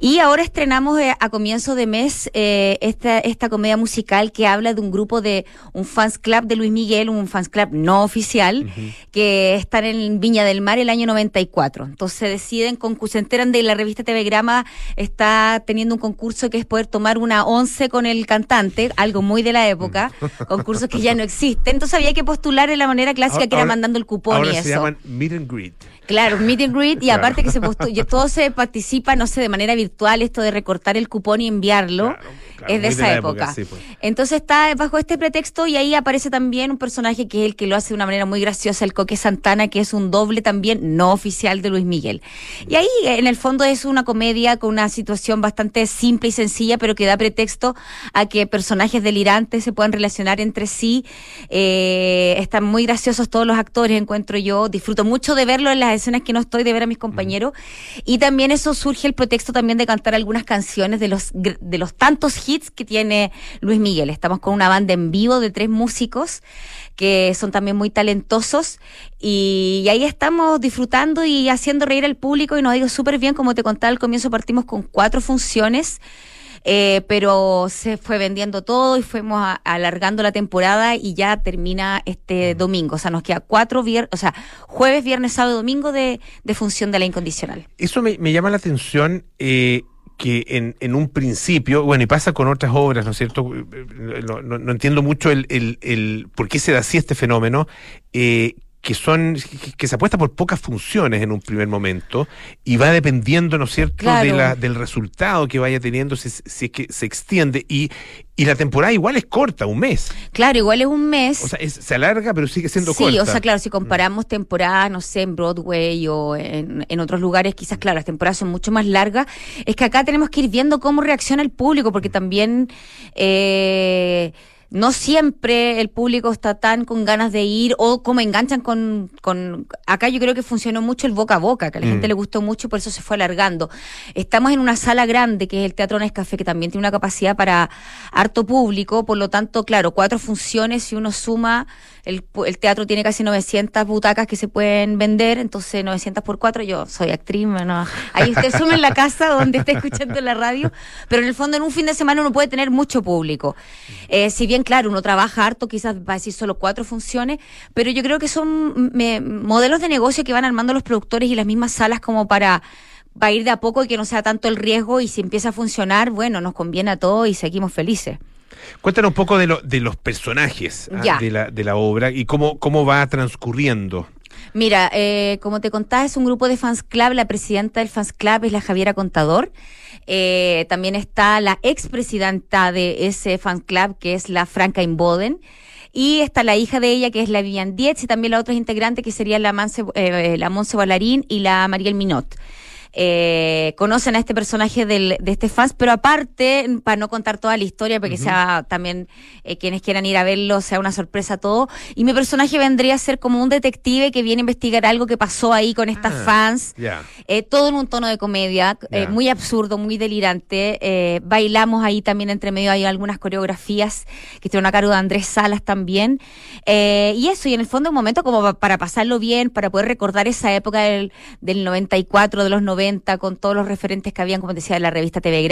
[SPEAKER 12] Y ahora estrenamos eh, a comienzo de mes eh, esta, esta comedia musical que habla de un grupo de un fans club de Luis Miguel, un fans club no oficial, que están en Viña del Mar el año 94. Entonces deciden, concur- se enteran de la revista TV Grama, está teniendo un concurso que es poder tomar una once con el cantante, algo muy de la época, concursos que ya no existen. Entonces había que postular de la manera clásica que era
[SPEAKER 2] Ahora-
[SPEAKER 12] mandando el cupón
[SPEAKER 2] Ahora
[SPEAKER 12] y
[SPEAKER 2] se
[SPEAKER 12] eso.
[SPEAKER 2] llaman Meet and Greet.
[SPEAKER 12] Claro, meet and greet y
[SPEAKER 2] Claro.
[SPEAKER 12] aparte que se postu- y todo se participa, no sé, de manera virtual, esto de recortar el cupón y enviarlo,
[SPEAKER 2] Claro,
[SPEAKER 12] es de esa época.
[SPEAKER 2] sí, pues.
[SPEAKER 12] Entonces está bajo este pretexto y ahí aparece también un personaje que es el que lo hace de una manera muy graciosa, el Coque Santana, que es un doble también no oficial de Luis Miguel. Y ahí en el fondo es una comedia con una situación bastante simple y sencilla, pero que da pretexto a que personajes delirantes se puedan relacionar entre sí. Eh, están muy graciosos todos los actores, encuentro yo. Disfruto mucho de verlo en las escenas que no estoy, de ver a mis compañeros. Y también eso surge el pretexto también de cantar algunas canciones de los, de los tantos hits que tiene Luis Miguel. Estamos con una banda en vivo de tres músicos que son también muy talentosos y, ahí estamos disfrutando y haciendo reír al público y nos ha ido súper bien. Como te contaba al comienzo, partimos con cuatro funciones. Eh, pero se fue vendiendo todo y fuimos a- alargando la temporada y ya termina este domingo. O sea, nos queda cuatro viernes, o sea, jueves, viernes, sábado, domingo de, de función de la incondicional.
[SPEAKER 2] Eso me, me llama la atención eh, que en, en un principio, bueno, y pasa con otras obras, ¿no es cierto? No, no- no entiendo mucho el, el, el por qué se da así este fenómeno, eh, que son que, se apuesta por pocas funciones en un primer momento y va dependiendo, ¿no es cierto?,
[SPEAKER 12] Claro.
[SPEAKER 2] de la, del resultado que vaya teniendo, si, si es que se extiende y, y la temporada igual es corta, un mes.
[SPEAKER 12] Claro, igual es un mes.
[SPEAKER 2] O sea, es- se alarga, pero sigue siendo
[SPEAKER 12] Sí,
[SPEAKER 2] corta.
[SPEAKER 12] o sea, claro, si comparamos temporadas, no sé, en Broadway o en, en otros lugares, quizás, claro, las temporadas son mucho más largas. Es que acá tenemos que ir viendo cómo reacciona el público, porque también eh, no siempre el público está tan con ganas de ir o cómo enganchan con, con... Acá yo creo que funcionó mucho el boca a boca, que a la
[SPEAKER 13] Mm.
[SPEAKER 12] gente le gustó mucho y por eso se fue alargando. Estamos en una sala grande, que es el Teatro Nescafé, que también tiene una capacidad para harto público, por lo tanto, claro, cuatro funciones, si uno suma, el, el teatro tiene casi 900 butacas que se pueden vender, entonces 900 por cuatro, yo soy actriz, bueno, ahí usted suma en la casa donde está escuchando la radio, pero en el fondo en un fin de semana uno puede tener mucho público. Eh, si bien bien, claro, uno trabaja harto, quizás va a decir solo cuatro funciones, pero yo creo que son me- modelos de negocio que van armando los productores y las mismas salas como para va a ir de a poco y que no sea tanto el riesgo y si empieza a funcionar, bueno, nos conviene a todos y seguimos felices.
[SPEAKER 2] Cuéntanos un poco de, lo- de los personajes ah, de, la, de la obra y cómo, cómo va transcurriendo.
[SPEAKER 12] Mira, eh, como te contaba, es un grupo de fans club. La presidenta del fans club es la Javiera Contador. Eh, también está la expresidenta de ese fan club, que es la Franca Inboden. Y está la hija de ella, que es la Vivian Dietz, y también las otras integrantes, que serían la, Manse, eh, la Monse Ballarín y la Mariel Minot. Eh, conocen a este personaje del, de este fans, pero aparte, para no contar toda la historia, porque sea también eh, quienes quieran ir a verlo, sea una sorpresa todo. Y mi personaje vendría a ser como un detective que viene a investigar algo que pasó ahí con estas
[SPEAKER 2] Ah,
[SPEAKER 12] fans.
[SPEAKER 2] Ya.
[SPEAKER 12] Eh, todo en un tono de comedia, eh, muy absurdo, muy delirante. Bailamos ahí también entre medio, hay algunas coreografías que estuvieron a cargo de Andrés Salas también. Y eso, y en el fondo un momento como pa- para pasarlo bien, para poder recordar esa época del, del 94, de los 90, con todos los referentes que habían, como decía, de la revista TV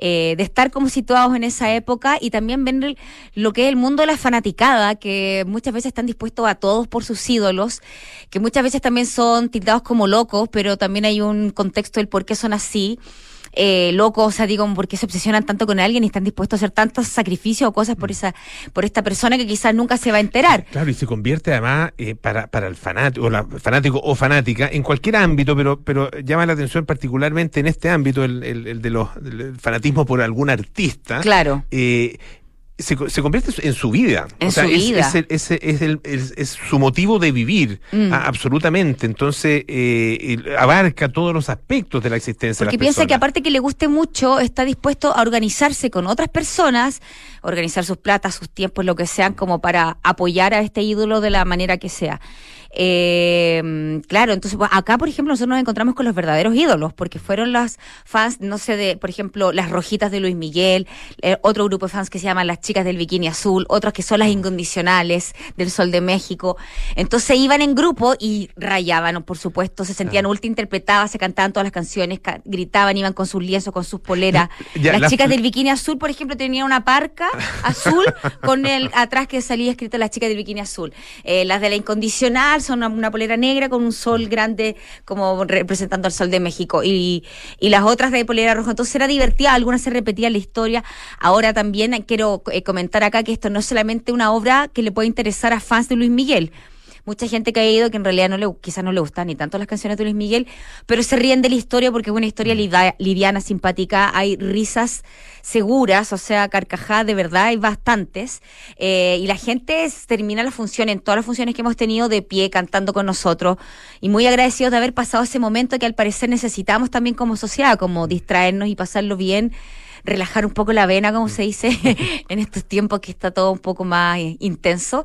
[SPEAKER 12] eh, de estar como situados en esa época y también ver lo que es el mundo de la fanaticada, que muchas veces están dispuestos a todos por sus ídolos, que muchas veces también son tildados como locos, pero también hay un contexto del por qué son así. Eh, locos, o sea, digo, por qué se obsesionan tanto con alguien y están dispuestos a hacer tantos sacrificios o cosas por esa, por esta persona que quizás nunca se va a enterar.
[SPEAKER 2] Claro, y se convierte además eh, para, para el fanático, o la, fanático o fanática, en cualquier ámbito, pero, pero llama la atención particularmente en este ámbito, el, el- el de los del fanatismo por algún artista.
[SPEAKER 12] Claro.
[SPEAKER 2] eh, se, se convierte en su vida.
[SPEAKER 12] En
[SPEAKER 2] o sea,
[SPEAKER 12] su
[SPEAKER 2] es,
[SPEAKER 12] vida.
[SPEAKER 2] Es, el- es- es el- es- su motivo de vivir,
[SPEAKER 12] Mm.
[SPEAKER 2] a- absolutamente. Entonces, eh, abarca todos los aspectos de la existencia
[SPEAKER 12] Porque
[SPEAKER 2] de las
[SPEAKER 12] piensa que aparte que le guste mucho, está dispuesto a organizarse con otras personas, organizar sus platas, sus tiempos, lo que sean, como para apoyar a este ídolo de la manera que sea. Eh, claro, entonces acá, por ejemplo, nosotros nos encontramos con los verdaderos ídolos, porque fueron las fans, no sé, de, por ejemplo, las rojitas de Luis Miguel, eh, otro grupo de fans que se llaman las chicas del bikini azul, otros que son las incondicionales del Sol de México. Entonces iban en grupo y rayaban, por supuesto, se sentían ultra interpretadas, se cantaban todas las canciones, ca- gritaban, iban con sus lienzos, con sus poleras.
[SPEAKER 2] Ya,
[SPEAKER 12] las
[SPEAKER 2] las-
[SPEAKER 12] chicas del bikini azul, por ejemplo, tenían una parca azul con el atrás que salía escrito las chicas del bikini azul. Eh, las de la incondicional son una, una polera negra con un sol grande como representando al sol de México y, y las otras de polera roja. Entonces era divertida, algunas se repetían la historia. Ahora también quiero eh, comentar acá que esto no es solamente una obra que le puede interesar a fans de Luis Miguel mucha gente que ha ido que en realidad no le, quizás no le gustan ni tanto las canciones de Luis Miguel, pero se ríen de la historia porque es una historia liva- liviana, simpática, hay risas seguras, o sea, carcajadas de verdad, hay bastantes, eh, y la gente termina la función, en todas las funciones que hemos tenido, de pie, cantando con nosotros, y muy agradecidos de haber pasado ese momento que al parecer necesitamos también como sociedad, como distraernos y pasarlo bien relajar un poco la vena, como se dice, en estos tiempos que está todo un poco más eh, intenso.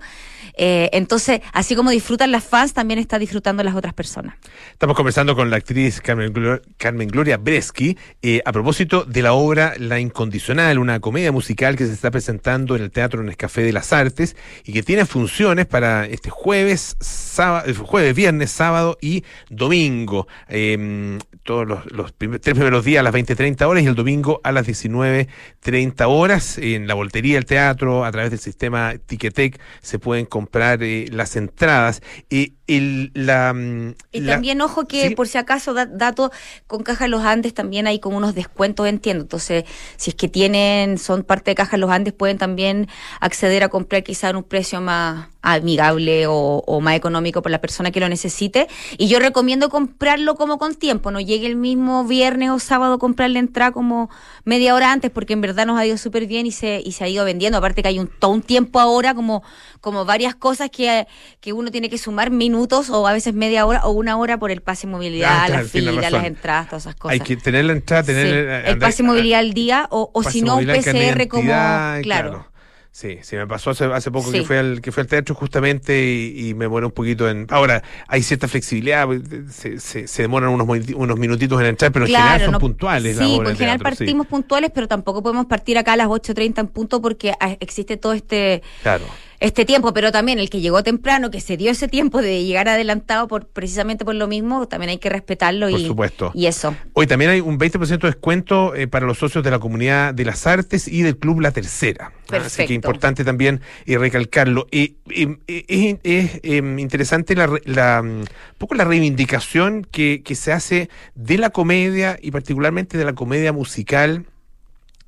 [SPEAKER 12] Eh, entonces, así como disfrutan las fans, también está disfrutando las otras personas.
[SPEAKER 2] Estamos conversando con la actriz Carmen, Glo- Carmen Gloria Breschi eh, a propósito de la obra La Incondicional, una comedia musical que se está presentando en el Teatro Nescafé de las Artes y que tiene funciones para este jueves, sábado, jueves, viernes, sábado y domingo. Eh, todos los, los tres primeros días a las 20.30 horas y el domingo a las 19.30 horas en la voltería del teatro a través del sistema Ticketek se pueden comprar eh, las entradas. Y el, la, mm,
[SPEAKER 12] Y
[SPEAKER 2] la-
[SPEAKER 12] también, ojo que
[SPEAKER 2] Sí.
[SPEAKER 12] por si acaso, da- dato, con Caja Los Andes también hay como unos descuentos, entiendo. Entonces, si es que tienen, son parte de Caja Los Andes, pueden también acceder a comprar quizá en un precio más amigable o, o más económico por la persona que lo necesite. Y yo recomiendo comprarlo como con tiempo, no llegue el mismo viernes o sábado a comprar la entrada como media hora antes, porque en verdad nos ha ido súper bien y se, y se ha ido vendiendo. Aparte que hay un, todo un tiempo ahora, como, como varias cosas que, que uno tiene que sumar minutos o a veces media hora o una hora por el pase movilidad,
[SPEAKER 2] Ah, claro,
[SPEAKER 12] la
[SPEAKER 2] tiene
[SPEAKER 12] fila,
[SPEAKER 2] razón.
[SPEAKER 12] las entradas, todas esas cosas.
[SPEAKER 2] Hay que tener la entrada, tener
[SPEAKER 12] Sí,
[SPEAKER 2] eh,
[SPEAKER 12] el
[SPEAKER 2] andar-
[SPEAKER 12] pase movilidad al día o, si no un
[SPEAKER 2] de
[SPEAKER 12] PCR como
[SPEAKER 2] identidad,
[SPEAKER 12] claro.
[SPEAKER 2] Sí, sí, me pasó hace, hace poco
[SPEAKER 12] Sí.
[SPEAKER 2] que fue al que fue al teatro justamente y, y me demoré un poquito en. Ahora, hay cierta flexibilidad, pues, se, se, se demoran unos, unos minutitos en entrar, pero en general son
[SPEAKER 12] no-
[SPEAKER 2] puntuales. las
[SPEAKER 12] Sí, pues
[SPEAKER 2] de
[SPEAKER 12] en general
[SPEAKER 2] teatro, sí.
[SPEAKER 12] partimos puntuales, pero tampoco podemos partir acá a las 8.30 en punto porque ah, existe todo este
[SPEAKER 2] Claro.
[SPEAKER 12] Este tiempo, pero también el que llegó temprano, que se dio ese tiempo de llegar adelantado por precisamente por lo mismo, también hay que respetarlo
[SPEAKER 2] Por
[SPEAKER 12] y,
[SPEAKER 2] supuesto.
[SPEAKER 12] y eso.
[SPEAKER 2] Hoy también hay un 20% de descuento eh, para los socios de la comunidad de las artes y del club La Tercera. Ah, Así
[SPEAKER 12] Perfecto.
[SPEAKER 2] que importante también eh, recalcarlo. Y- es em, interesante la, la, mm, un poco la reivindicación que, que se hace de la comedia y particularmente de la comedia musical.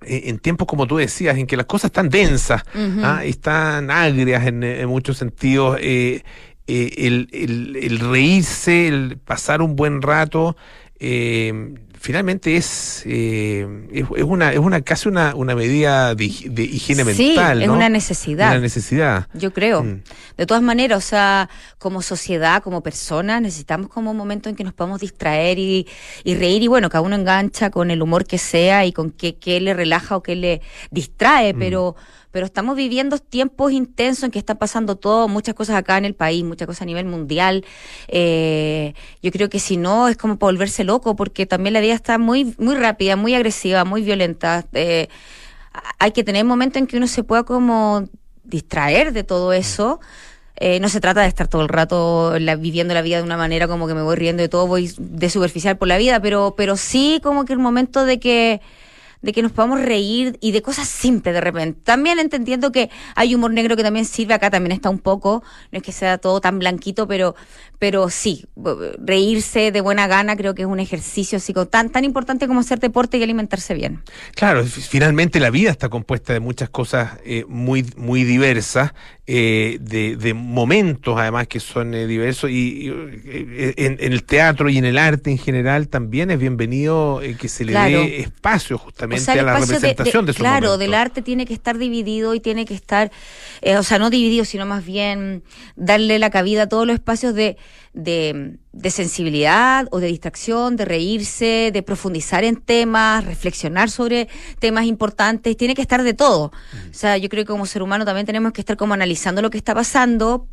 [SPEAKER 2] Eh, En tiempos, como tú decías, en que las cosas están densas. ¿ah? están agrias en, en muchos sentidos, eh, eh, el, el- el reírse, el pasar un buen rato, eh, finalmente es, eh, es, es una, es una casi una, una medida de, de higiene
[SPEAKER 12] Sí,
[SPEAKER 2] mental.
[SPEAKER 12] es
[SPEAKER 2] ¿no?
[SPEAKER 12] una necesidad.
[SPEAKER 2] Una necesidad.
[SPEAKER 12] Yo creo.
[SPEAKER 2] Mm.
[SPEAKER 12] De todas maneras, o sea, como sociedad, como personas, necesitamos como un momento en que nos podamos distraer y, y reír y bueno, cada uno engancha con el humor que sea y con qué, qué le relaja o qué le distrae,
[SPEAKER 2] Mm.
[SPEAKER 12] pero pero estamos viviendo tiempos intensos en que está pasando todo, muchas cosas acá en el país, muchas cosas a nivel mundial. Eh, yo creo que si no es como para volverse loco, porque también la vida está muy muy rápida, muy agresiva, muy violenta. Eh, hay que tener momentos en que uno se pueda como distraer de todo eso. Eh, no se trata de estar todo el rato viviendo la vida de una manera como que me voy riendo de todo, voy de superficial por la vida, pero, pero sí como que el momento de que de que nos podamos reír y de cosas simples de repente. También entendiendo que hay humor negro que también sirve, acá también está un poco, no es que sea todo tan blanquito, pero, pero sí, reírse de buena gana creo que es un ejercicio como tan, tan importante como hacer deporte y alimentarse bien.
[SPEAKER 2] Claro, fi- finalmente la vida está compuesta de muchas cosas eh, muy, muy diversas, eh, de, de momentos además que son eh, diversos y, y, eh, en, en el teatro y en el arte en general también es bienvenido eh, que se le
[SPEAKER 12] Claro.
[SPEAKER 2] dé espacio justamente
[SPEAKER 12] O sea, el
[SPEAKER 2] a la
[SPEAKER 12] espacio de- de-
[SPEAKER 2] representación de, esos
[SPEAKER 12] Claro,
[SPEAKER 2] momentos.
[SPEAKER 12] del arte tiene que estar dividido y tiene que estar, eh, o sea, no dividido, sino más bien darle la cabida a todos los espacios de, de, de sensibilidad o de distracción, de reírse, de profundizar en temas, reflexionar sobre temas importantes. Tiene que estar de todo. O sea, yo creo que como ser humano también tenemos que estar como analizando lo que está pasando.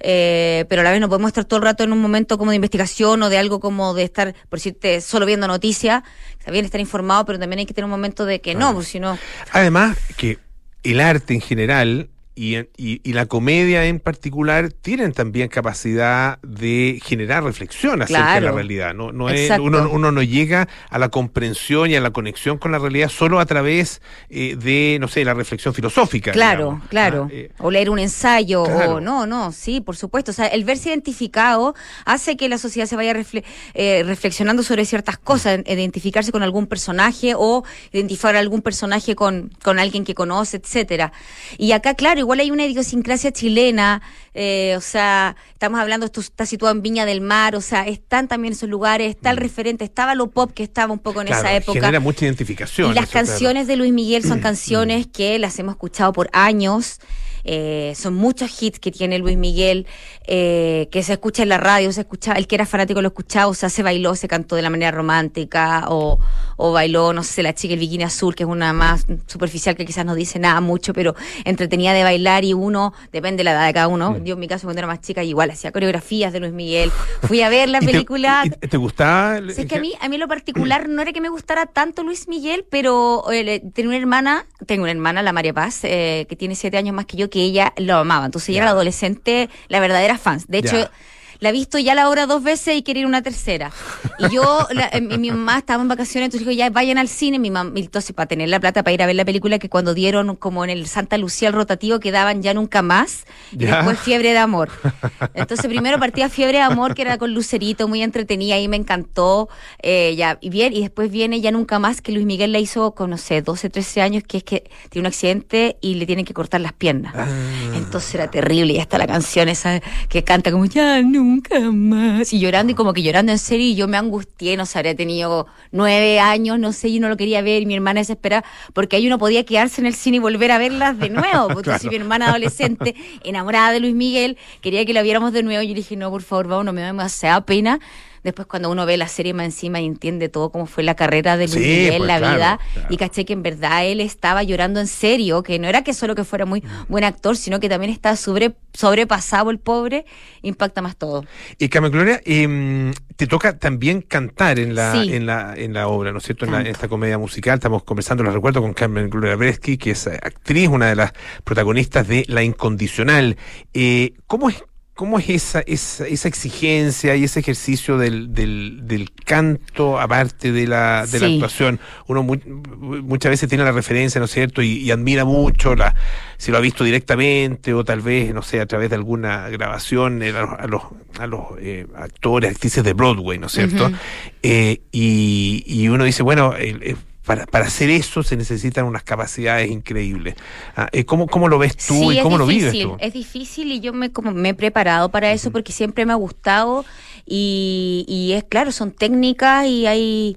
[SPEAKER 12] eh, pero a la vez no podemos estar todo el rato en un momento como de investigación o de algo como de estar, por decirte, solo viendo noticias. Está bien estar informado, pero también hay que tener un momento de que no, porque si no.
[SPEAKER 2] Además que el arte en general y, y- y la comedia en particular tienen también capacidad de generar reflexión acerca de la realidad. No, no es, uno, uno no llega a la comprensión y a la conexión con la realidad solo a través eh, de, no sé, la reflexión filosófica.
[SPEAKER 12] Claro,
[SPEAKER 2] digamos.
[SPEAKER 12] claro.
[SPEAKER 2] Ah, eh,
[SPEAKER 12] o leer un ensayo,
[SPEAKER 2] Claro.
[SPEAKER 12] o no, no, sí, por supuesto. O sea, el verse identificado hace que la sociedad se vaya refle- eh, reflexionando sobre ciertas cosas, en- identificarse con algún personaje o identificar algún personaje con, con alguien que conoce, etcétera. Y acá, claro, igual hay una idiosincrasia chilena, eh, o sea, estamos hablando, esto está situado en Viña del Mar, o sea, están también esos lugares, está el referente, estaba lo pop que estaba un poco en
[SPEAKER 2] Mm. claro,
[SPEAKER 12] esa época.
[SPEAKER 2] genera mucha identificación.
[SPEAKER 12] Y las
[SPEAKER 2] eso, claro.
[SPEAKER 12] canciones de Luis Miguel son canciones que las hemos escuchado por años. Eh, son muchos hits que tiene Luis Miguel, eh, que se escucha en la radio, se escucha, el que era fanático lo escuchaba, o sea, se bailó, se cantó de la manera romántica, o, o bailó, no sé, la chica el bikini azul, que es una más superficial que quizás no dice nada mucho, pero entretenida de bailar y uno, depende de la edad de cada uno. Yo en mi caso cuando era más chica igual hacía coreografías de Luis Miguel. Fui a ver la
[SPEAKER 2] ¿Y te-
[SPEAKER 12] película.
[SPEAKER 2] y- y ¿Te gustaba?
[SPEAKER 12] es que a mí, a mí lo particular no era que me gustara tanto Luis Miguel, pero eh, tengo una hermana, tengo una hermana, la María Paz, eh, que tiene siete años más que yo, que ella lo amaba. Entonces ella era la adolescente, la verdadera fans. De hecho. La he visto ya la obra dos veces y quería ir una tercera. Y yo, la- eh, mi, mamá estaba en vacaciones, entonces dijo, ya vayan al cine, mi mamá, entonces para tener la plata para ir a ver la película que cuando dieron como en el Santa Lucía el rotativo quedaban ya nunca más, y
[SPEAKER 13] Ya.
[SPEAKER 12] después Fiebre de Amor. Entonces primero partía Fiebre de Amor, que era con Lucerito, muy entretenida, y me encantó, eh, ya, y bien, y después viene ya nunca más, que Luis Miguel la hizo con, no sé, 12, 13 años, que es que tiene un accidente y le tienen que cortar las piernas. Entonces era terrible, y hasta la canción esa que canta como ya nunca más, y llorando, y como que llorando en serio, y yo me angustié, no sé, habría tenido nueve años, no sé, y no lo quería ver, y mi hermana desesperada, porque ahí uno podía quedarse en el cine y volver a verlas de nuevo, porque
[SPEAKER 13] Claro.
[SPEAKER 12] si mi hermana adolescente, enamorada de Luis Miguel, quería que la viéramos de nuevo, y yo le dije, no, por favor, vamos, no me da demasiada pena, Después cuando uno ve la serie más encima y entiende todo cómo fue la carrera de Luis
[SPEAKER 2] Sí,
[SPEAKER 12] Miguel,
[SPEAKER 2] pues,
[SPEAKER 12] la
[SPEAKER 2] claro,
[SPEAKER 12] vida,
[SPEAKER 2] claro.
[SPEAKER 12] y caché que en verdad él estaba llorando en serio, que no era que solo que fuera muy buen actor, sino que también estaba sobre, sobrepasado el pobre, impacta más todo.
[SPEAKER 2] Y Carmen Gloria, em, te toca también cantar en la,
[SPEAKER 12] Sí.
[SPEAKER 2] en la, en la obra, ¿no es cierto? En, la- en esta comedia musical. Estamos conversando, lo recuerdo, con Carmen Gloria Bresky, que es eh, actriz, una de las protagonistas de La Incondicional. Eh, ¿Cómo es? ¿Cómo es esa, esa, esa exigencia y ese ejercicio del, del, del canto, aparte de la, de la actuación? Uno mu- muchas veces tiene la referencia, ¿no es cierto? Y, y admira mucho, la, si lo ha visto directamente o tal vez, no sé, a través de alguna grabación eh, a los, a los, eh, actores, actrices de Broadway, ¿no es cierto? Eh, y, y uno dice, bueno, eh, para, para hacer eso se necesitan unas capacidades increíbles. Ah, eh, ¿cómo, ¿Cómo lo ves tú
[SPEAKER 12] Sí,
[SPEAKER 2] y cómo lo vives tú?
[SPEAKER 12] Es difícil y yo me, como me he preparado para eso porque siempre me ha gustado y, y es claro, son técnicas y hay,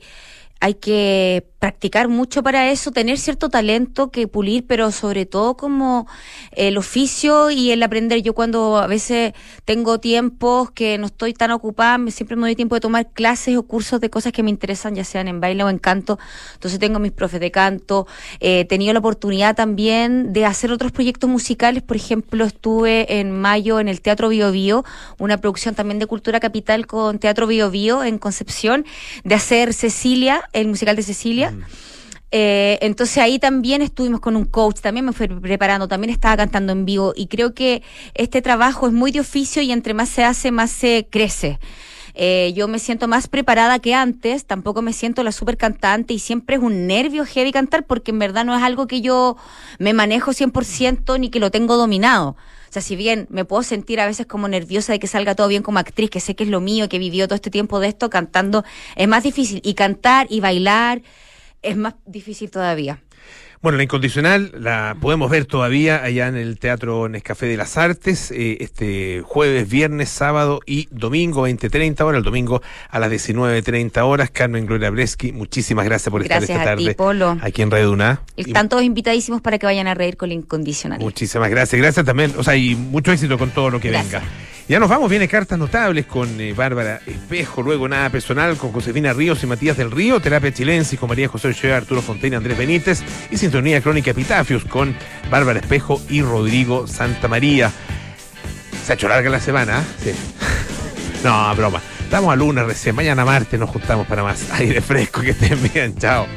[SPEAKER 12] hay que practicar mucho para eso, tener cierto talento que pulir, pero sobre todo como el oficio y el aprender. Yo cuando a veces tengo tiempos que no estoy tan ocupada, siempre me doy tiempo de tomar clases o cursos de cosas que me interesan, ya sean en baile o en canto. Entonces tengo mis profes de canto. Eh, he tenido la oportunidad también de hacer otros proyectos musicales. Por ejemplo, estuve en mayo en el Teatro Bio Bio, una producción también de Cultura Capital con Teatro Bio Bio en Concepción, de hacer Cecilia, el musical de Cecilia. Eh, entonces ahí también estuvimos con un coach, también me fui preparando, también estaba cantando en vivo y creo que este trabajo es muy de oficio y entre más se hace, más se crece. Eh, yo me siento más preparada que antes, tampoco me siento la super cantante y siempre es un nervio heavy cantar porque en verdad no es algo que yo me manejo 100% ni que lo tengo dominado. O sea, si bien me puedo sentir a veces como nerviosa de que salga todo bien como actriz, que sé que es lo mío, que he vivido todo este tiempo de esto, cantando es más difícil. Y cantar y bailar es más difícil todavía.
[SPEAKER 2] Bueno, la incondicional la podemos ver todavía allá en el Teatro Nescafé de las Artes, eh, este jueves, viernes, sábado y domingo, 20.30 horas, el domingo a las 19.30 horas. Carmen Gloria Bresky, muchísimas gracias por
[SPEAKER 12] Gracias
[SPEAKER 2] estar esta
[SPEAKER 12] a ti,
[SPEAKER 2] tarde
[SPEAKER 12] Polo.
[SPEAKER 2] aquí en Radio Una.
[SPEAKER 12] Están todos invitadísimos para que vayan a reír con la incondicional.
[SPEAKER 2] Muchísimas gracias. Gracias también, o sea, y mucho éxito con todo lo que
[SPEAKER 12] Gracias.
[SPEAKER 2] venga. Ya nos vamos, viene cartas notables con eh, Bárbara Espejo, luego nada personal con Josefina Ríos y Matías del Río, terapia chilensis con María José Ochoa, Arturo Fontaine, Andrés Benítez y crónica Epitafios con Bárbara Espejo y Rodrigo Santa María. Se ha hecho larga la semana. Sí. No, broma. Estamos a lunes recién, mañana martes nos juntamos para más aire fresco, que estén bien, chao.